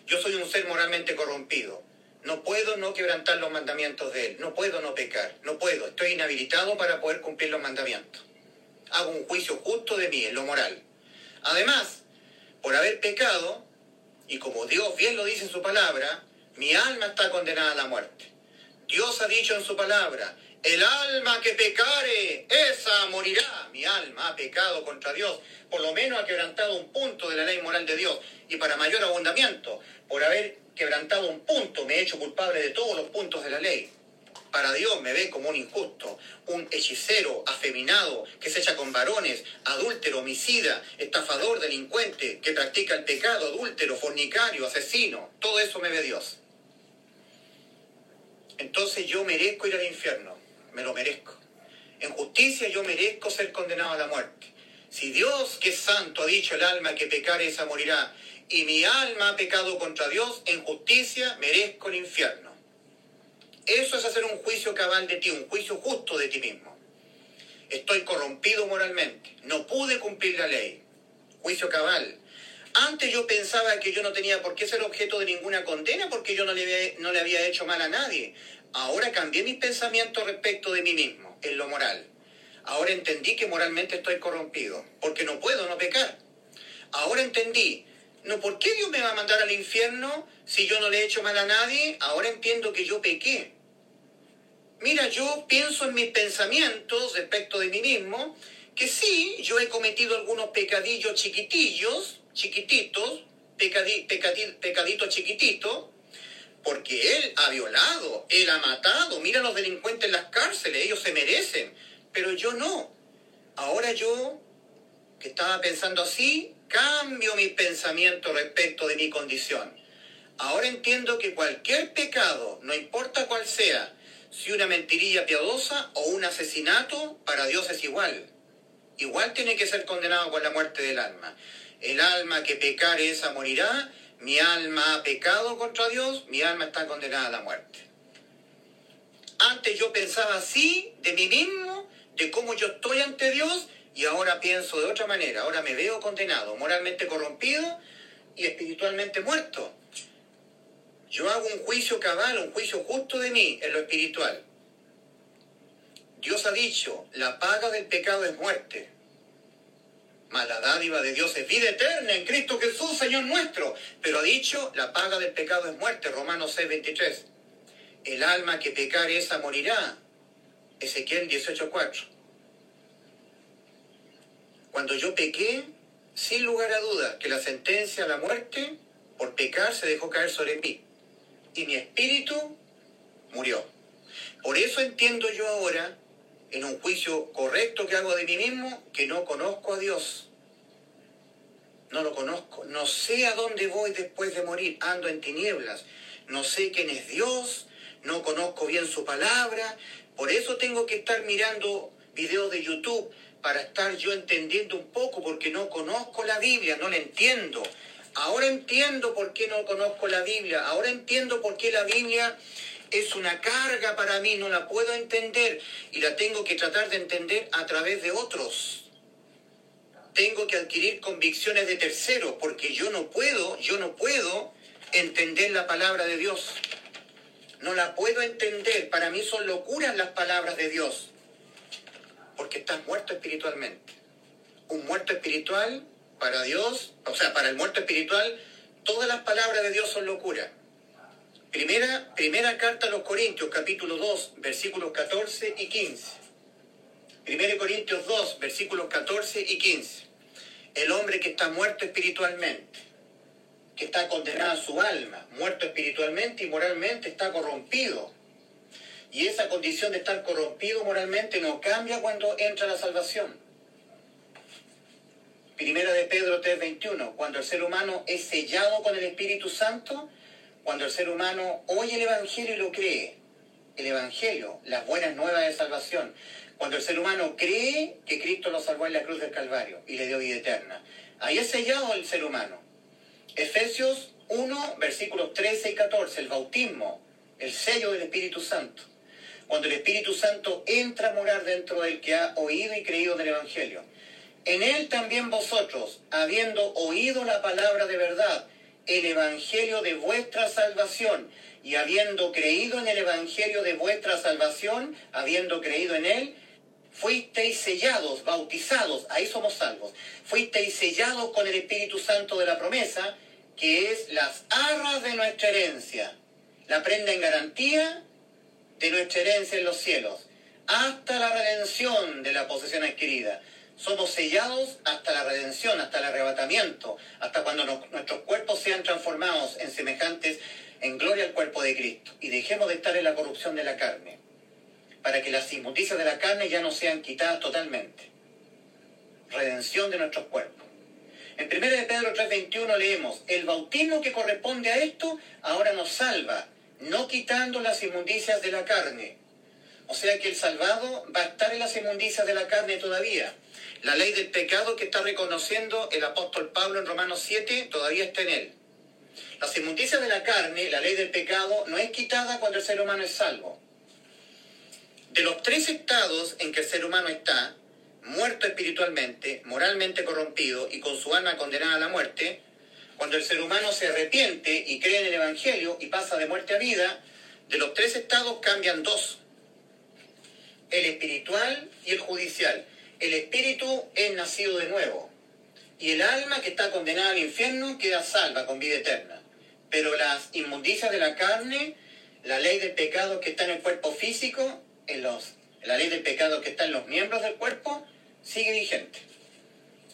yo soy un ser moralmente corrompido. No puedo no quebrantar los mandamientos de Él. No puedo no pecar. No puedo. Estoy inhabilitado para poder cumplir los mandamientos. Hago un juicio justo de mí, en lo moral. Además, por haber pecado, y como Dios bien lo dice en su palabra, mi alma está condenada a la muerte. Dios ha dicho en su palabra, el alma que pecare, esa morirá. Mi alma ha pecado contra Dios, por lo menos ha quebrantado un punto de la ley moral de Dios. Y para mayor abundamiento, por haber quebrantado un punto, me he hecho culpable de todos los puntos de la ley. Para Dios me ve como un injusto, un hechicero, afeminado, que se echa con varones, adúltero, homicida, estafador, delincuente, que practica el pecado, adúltero, fornicario, asesino. Todo eso me ve Dios. Entonces yo merezco ir al infierno me lo merezco. En justicia yo merezco ser condenado a la muerte. Si Dios, que es santo, ha dicho el alma que pecare esa morirá, y mi alma ha pecado contra Dios, en justicia merezco el infierno. Eso es hacer un juicio cabal de ti, un juicio justo de ti mismo. Estoy corrompido moralmente, no pude cumplir la ley. Juicio cabal. Antes yo pensaba que yo no tenía por qué ser objeto de ninguna condena porque yo no le, no le había hecho mal a nadie. Ahora cambié mis pensamientos respecto de mí mismo, en lo moral. Ahora entendí que moralmente estoy corrompido, porque no puedo no pecar. Ahora entendí, no, ¿por qué Dios me va a mandar al infierno si yo no le he hecho mal a nadie? Ahora entiendo que yo pequé. Mira, yo pienso en mis pensamientos respecto de mí mismo, que sí, yo he cometido algunos pecadillos chiquitillos, chiquititos, pecaditos chiquititos, porque él ha violado, él ha matado. Mira a los delincuentes en las cárceles, ellos se merecen, pero yo no. Ahora yo, que estaba pensando así, cambio mi pensamiento respecto de mi condición. Ahora entiendo que cualquier pecado, no importa cuál sea, si una mentirilla piadosa o un asesinato, para Dios es igual. Igual tiene que ser condenado con la muerte del alma. El alma que pecare esa morirá mi alma ha pecado contra Dios, mi alma está condenada a la muerte. Antes yo pensaba así de mí mismo, de cómo yo estoy ante Dios, y ahora pienso de otra manera. Ahora me veo condenado, moralmente corrompido y espiritualmente muerto. Yo hago un juicio cabal, un juicio justo de mí en lo espiritual. Dios ha dicho, la paga del pecado es muerte. Mas la dádiva de Dios es vida eterna en Cristo Jesús, Señor nuestro. Pero ha dicho, la paga del pecado es muerte, Romanos 6, 23. El alma que pecare esa morirá, Ezequiel 18, 4. Cuando yo pequé, sin lugar a dudas, que la sentencia a la muerte por pecar se dejó caer sobre mí. Y mi espíritu murió. Por eso entiendo yo ahora en un juicio correcto que hago de mí mismo, que no conozco a Dios. No lo conozco. No sé a dónde voy después de morir. Ando en tinieblas. No sé quién es Dios. No conozco bien su palabra. Por eso tengo que estar mirando videos de YouTube para estar yo entendiendo un poco, porque no conozco la Biblia, no la entiendo. Ahora entiendo por qué no conozco la Biblia. Ahora entiendo por qué la Biblia es una carga para mí, no la puedo entender y la tengo que tratar de entender a través de otros. Tengo que adquirir convicciones de terceros porque yo no puedo, yo no puedo entender la palabra de Dios. No la puedo entender. Para mí son locuras las palabras de Dios. Porque estás muerto espiritualmente. Un muerto espiritual para Dios, o sea, para el muerto espiritual, todas las palabras de Dios son locura. Primera, primera carta a los Corintios, capítulo 2, versículos 14 y 15. Primera Corintios 2, versículos 14 y 15. El hombre que está muerto espiritualmente, que está condenado a su alma, muerto espiritualmente y moralmente, está corrompido. Y esa condición de estar corrompido moralmente no cambia cuando entra la salvación. Primera de Pedro 3:21, cuando el ser humano es sellado con el Espíritu Santo, cuando el ser humano oye el Evangelio y lo cree, el Evangelio, las buenas nuevas de salvación, cuando el ser humano cree que Cristo lo salvó en la cruz del Calvario y le dio vida eterna, ahí es sellado el ser humano. Efesios 1, versículos 13 y 14, el bautismo, el sello del Espíritu Santo. Cuando el Espíritu Santo entra a morar dentro del que ha oído y creído del Evangelio. En él también vosotros, habiendo oído la palabra de verdad, el Evangelio de vuestra salvación, y habiendo creído en el Evangelio de vuestra salvación, habiendo creído en él, fuisteis sellados, bautizados, ahí somos salvos, fuisteis sellados con el Espíritu Santo de la promesa, que es las arras de nuestra herencia, la prenda en garantía de nuestra herencia en los cielos, hasta la redención de la posesión adquirida somos sellados hasta la redención, hasta el arrebatamiento, hasta cuando nuestros cuerpos sean transformados en semejantes en gloria al cuerpo de Cristo y dejemos de estar en la corrupción de la carne, para que las inmundicias de la carne ya no sean quitadas totalmente. Redención de nuestros cuerpos. En 1 de Pedro 3:21 leemos, el bautismo que corresponde a esto ahora nos salva, no quitando las inmundicias de la carne. O sea que el salvado va a estar en las inmundicias de la carne todavía la ley del pecado que está reconociendo el apóstol Pablo en Romanos 7 todavía está en él. Las inmundicias de la carne, la ley del pecado, no es quitada cuando el ser humano es salvo. De los tres estados en que el ser humano está, muerto espiritualmente, moralmente corrompido y con su alma condenada a la muerte, cuando el ser humano se arrepiente y cree en el Evangelio y pasa de muerte a vida, de los tres estados cambian dos, el espiritual y el judicial el espíritu es nacido de nuevo y el alma que está condenada al infierno queda salva con vida eterna. Pero las inmundicias de la carne, la ley del pecado que está en el cuerpo físico, en los, la ley del pecado que está en los miembros del cuerpo, sigue vigente.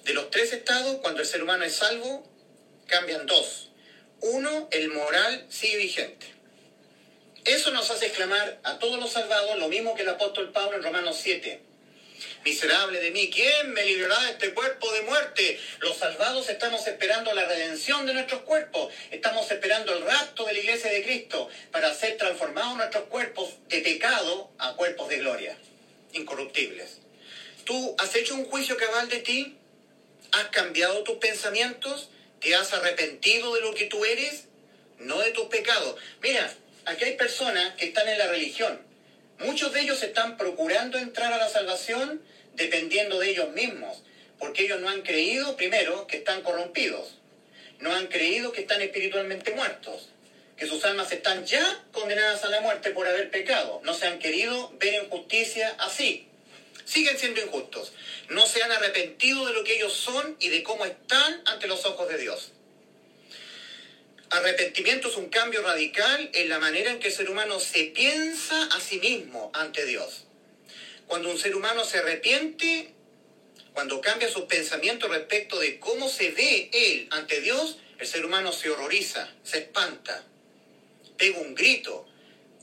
De los tres estados, cuando el ser humano es salvo, cambian dos. Uno, el moral sigue vigente. Eso nos hace exclamar a todos los salvados lo mismo que el apóstol Pablo en Romanos 7 Miserable de mí, ¿quién me librará de este cuerpo de muerte? Los salvados estamos esperando la redención de nuestros cuerpos, estamos esperando el rapto de la iglesia de Cristo para ser transformados nuestros cuerpos de pecado a cuerpos de gloria, incorruptibles. ¿Tú has hecho un juicio cabal de ti? ¿Has cambiado tus pensamientos? ¿Te has arrepentido de lo que tú eres? No de tus pecados. Mira, aquí hay personas que están en la religión. Muchos de ellos están procurando entrar a la salvación dependiendo de ellos mismos, porque ellos no han creído, primero, que están corrompidos, no han creído que están espiritualmente muertos, que sus almas están ya condenadas a la muerte por haber pecado, no se han querido ver injusticia así. Siguen siendo injustos, no se han arrepentido de lo que ellos son y de cómo están ante los ojos de Dios. Arrepentimiento es un cambio radical en la manera en que el ser humano se piensa a sí mismo ante Dios. Cuando un ser humano se arrepiente, cuando cambia sus pensamientos respecto de cómo se ve él ante Dios, el ser humano se horroriza, se espanta, pega un grito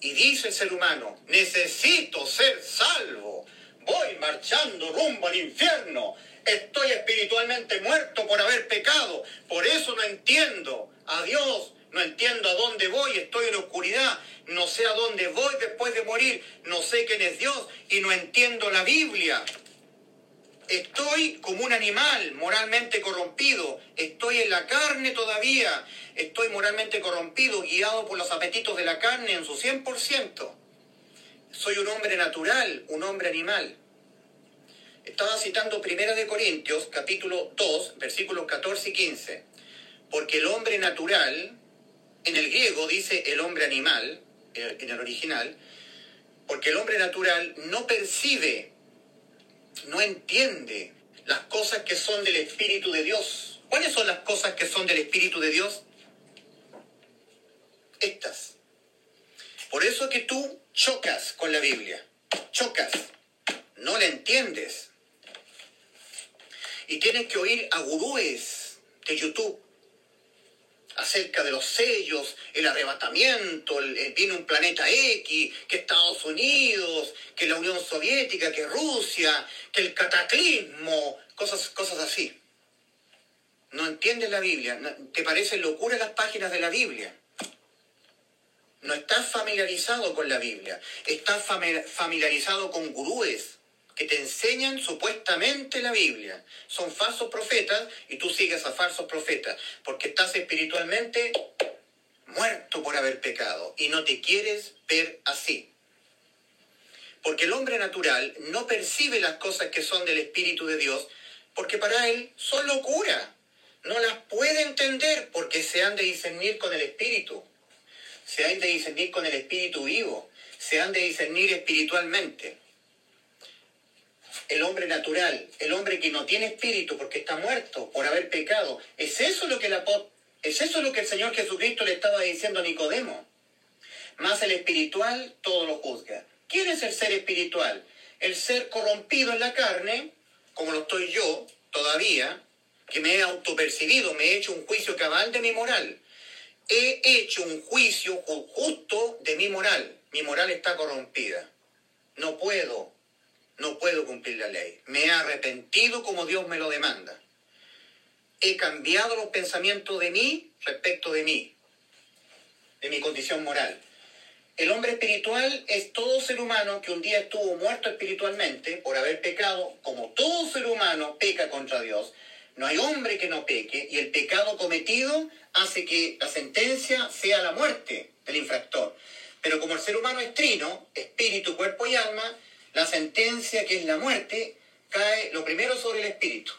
y dice el ser humano, necesito ser salvo, voy marchando rumbo al infierno, estoy espiritualmente muerto por haber pecado, por eso no entiendo a Dios, no entiendo a dónde voy, estoy en oscuridad, no sé a dónde voy después de morir, no sé quién es Dios y no entiendo la Biblia. Estoy como un animal moralmente corrompido, estoy en la carne todavía, estoy moralmente corrompido, guiado por los apetitos de la carne en su 100%. Soy un hombre natural, un hombre animal. Estaba citando Primera de Corintios, capítulo 2, versículos 14 y 15. Porque el hombre natural en el griego dice el hombre animal, eh, en el original, porque el hombre natural no percibe, no entiende las cosas que son del Espíritu de Dios. ¿Cuáles son las cosas que son del Espíritu de Dios? Estas. Por eso que tú chocas con la Biblia, chocas, no la entiendes. Y tienes que oír a gurúes de YouTube acerca de los sellos, el arrebatamiento, el, viene un planeta X, que Estados Unidos, que la Unión Soviética, que Rusia, que el cataclismo, cosas, cosas así. No entiendes la Biblia, te parecen locura las páginas de la Biblia. No estás familiarizado con la Biblia, estás familiarizado con gurúes que te enseñan supuestamente la Biblia. Son falsos profetas y tú sigues a falsos profetas porque estás espiritualmente muerto por haber pecado y no te quieres ver así. Porque el hombre natural no percibe las cosas que son del Espíritu de Dios porque para él son locura. No las puede entender porque se han de discernir con el Espíritu. Se han de discernir con el Espíritu vivo. Se han de discernir espiritualmente el hombre natural, el hombre que no tiene espíritu porque está muerto por haber pecado. ¿Es eso lo que la es eso lo que el Señor Jesucristo le estaba diciendo a Nicodemo? Más el espiritual todo lo juzga. ¿Quién es el ser espiritual? El ser corrompido en la carne, como lo estoy yo todavía, que me he autopercibido, me he hecho un juicio cabal de mi moral. He hecho un juicio justo de mi moral. Mi moral está corrompida. No puedo no puedo cumplir la ley. Me he arrepentido como Dios me lo demanda. He cambiado los pensamientos de mí respecto de mí, de mi condición moral. El hombre espiritual es todo ser humano que un día estuvo muerto espiritualmente por haber pecado, como todo ser humano peca contra Dios. No hay hombre que no peque y el pecado cometido hace que la sentencia sea la muerte del infractor. Pero como el ser humano es trino, espíritu, cuerpo y alma, la sentencia que es la muerte cae lo primero sobre el espíritu.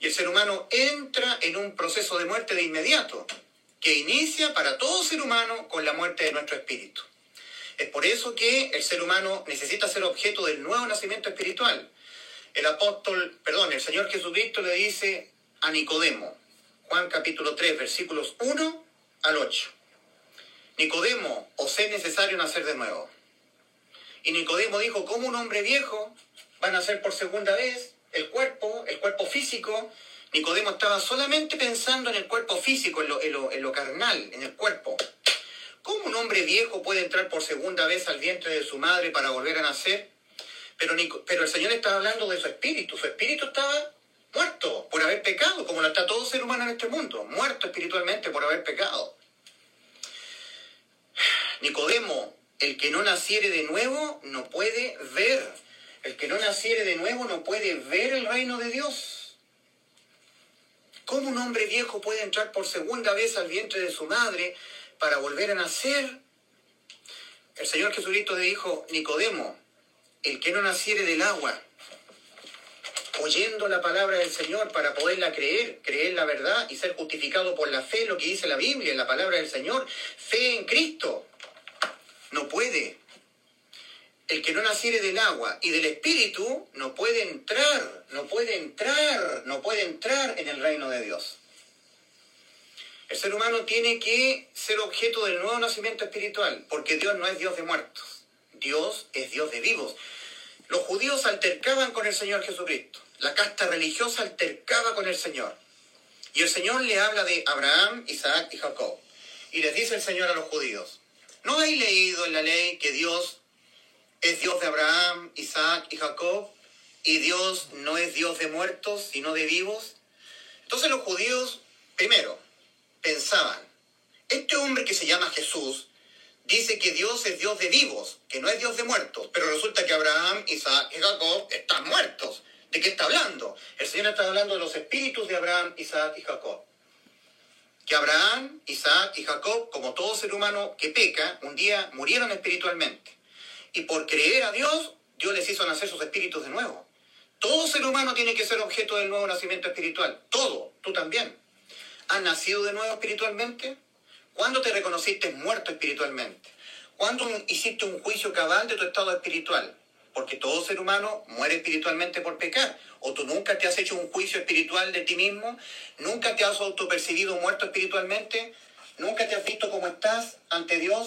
Y el ser humano entra en un proceso de muerte de inmediato, que inicia para todo ser humano con la muerte de nuestro espíritu. Es por eso que el ser humano necesita ser objeto del nuevo nacimiento espiritual. El apóstol, perdón, el Señor Jesucristo le dice a Nicodemo, Juan capítulo 3, versículos 1 al 8. Nicodemo, os es necesario nacer de nuevo. Y Nicodemo dijo, ¿cómo un hombre viejo va a nacer por segunda vez? El cuerpo, el cuerpo físico. Nicodemo estaba solamente pensando en el cuerpo físico, en lo, carnal, en el cuerpo. ¿Cómo un hombre viejo puede entrar por segunda vez al vientre de su madre para volver a nacer? Pero, pero el Señor estaba hablando de su espíritu. Su espíritu estaba muerto por haber pecado, como lo está todo ser humano en este mundo, muerto espiritualmente por haber pecado. Nicodemo el que no naciere de nuevo no puede ver. El que no naciere de nuevo no puede ver el reino de Dios. ¿Cómo un hombre viejo puede entrar por segunda vez al vientre de su madre para volver a nacer? El Señor Jesucristo dijo, Nicodemo, el que no naciere del agua, oyendo la palabra del Señor para poderla creer, creer la verdad y ser justificado por la fe, lo que dice la Biblia, la palabra del Señor, fe en Cristo, no puede. El que no naciere del agua y del espíritu no puede entrar, no puede entrar, no puede entrar en el reino de Dios. El ser humano tiene que ser objeto del nuevo nacimiento espiritual, porque Dios no es Dios de muertos, Dios es Dios de vivos. Los judíos altercaban con el Señor Jesucristo, la casta religiosa altercaba con el Señor. Y el Señor le habla de Abraham, Isaac y Jacob. Y les dice el Señor a los judíos, ¿No hay leído en la ley que Dios es Dios de Abraham, Isaac y Jacob? Y Dios no es Dios de muertos, sino de vivos. Entonces los judíos, primero, pensaban, este hombre que se llama Jesús dice que Dios es Dios de vivos, que no es Dios de muertos, pero resulta que Abraham, Isaac y Jacob están muertos. ¿De qué está hablando? El Señor está hablando de los espíritus de Abraham, Isaac y Jacob que Abraham, Isaac y Jacob, como todo ser humano que peca, un día murieron espiritualmente. Y por creer a Dios, Dios les hizo nacer sus espíritus de nuevo. Todo ser humano tiene que ser objeto del nuevo nacimiento espiritual. Todo, tú también. ¿Has nacido de nuevo espiritualmente? ¿Cuándo te reconociste muerto espiritualmente? ¿Cuándo hiciste un juicio cabal de tu estado espiritual? Porque todo ser humano muere espiritualmente por pecar. O tú nunca te has hecho un juicio espiritual de ti mismo, nunca te has autopercibido muerto espiritualmente, nunca te has visto como estás ante Dios.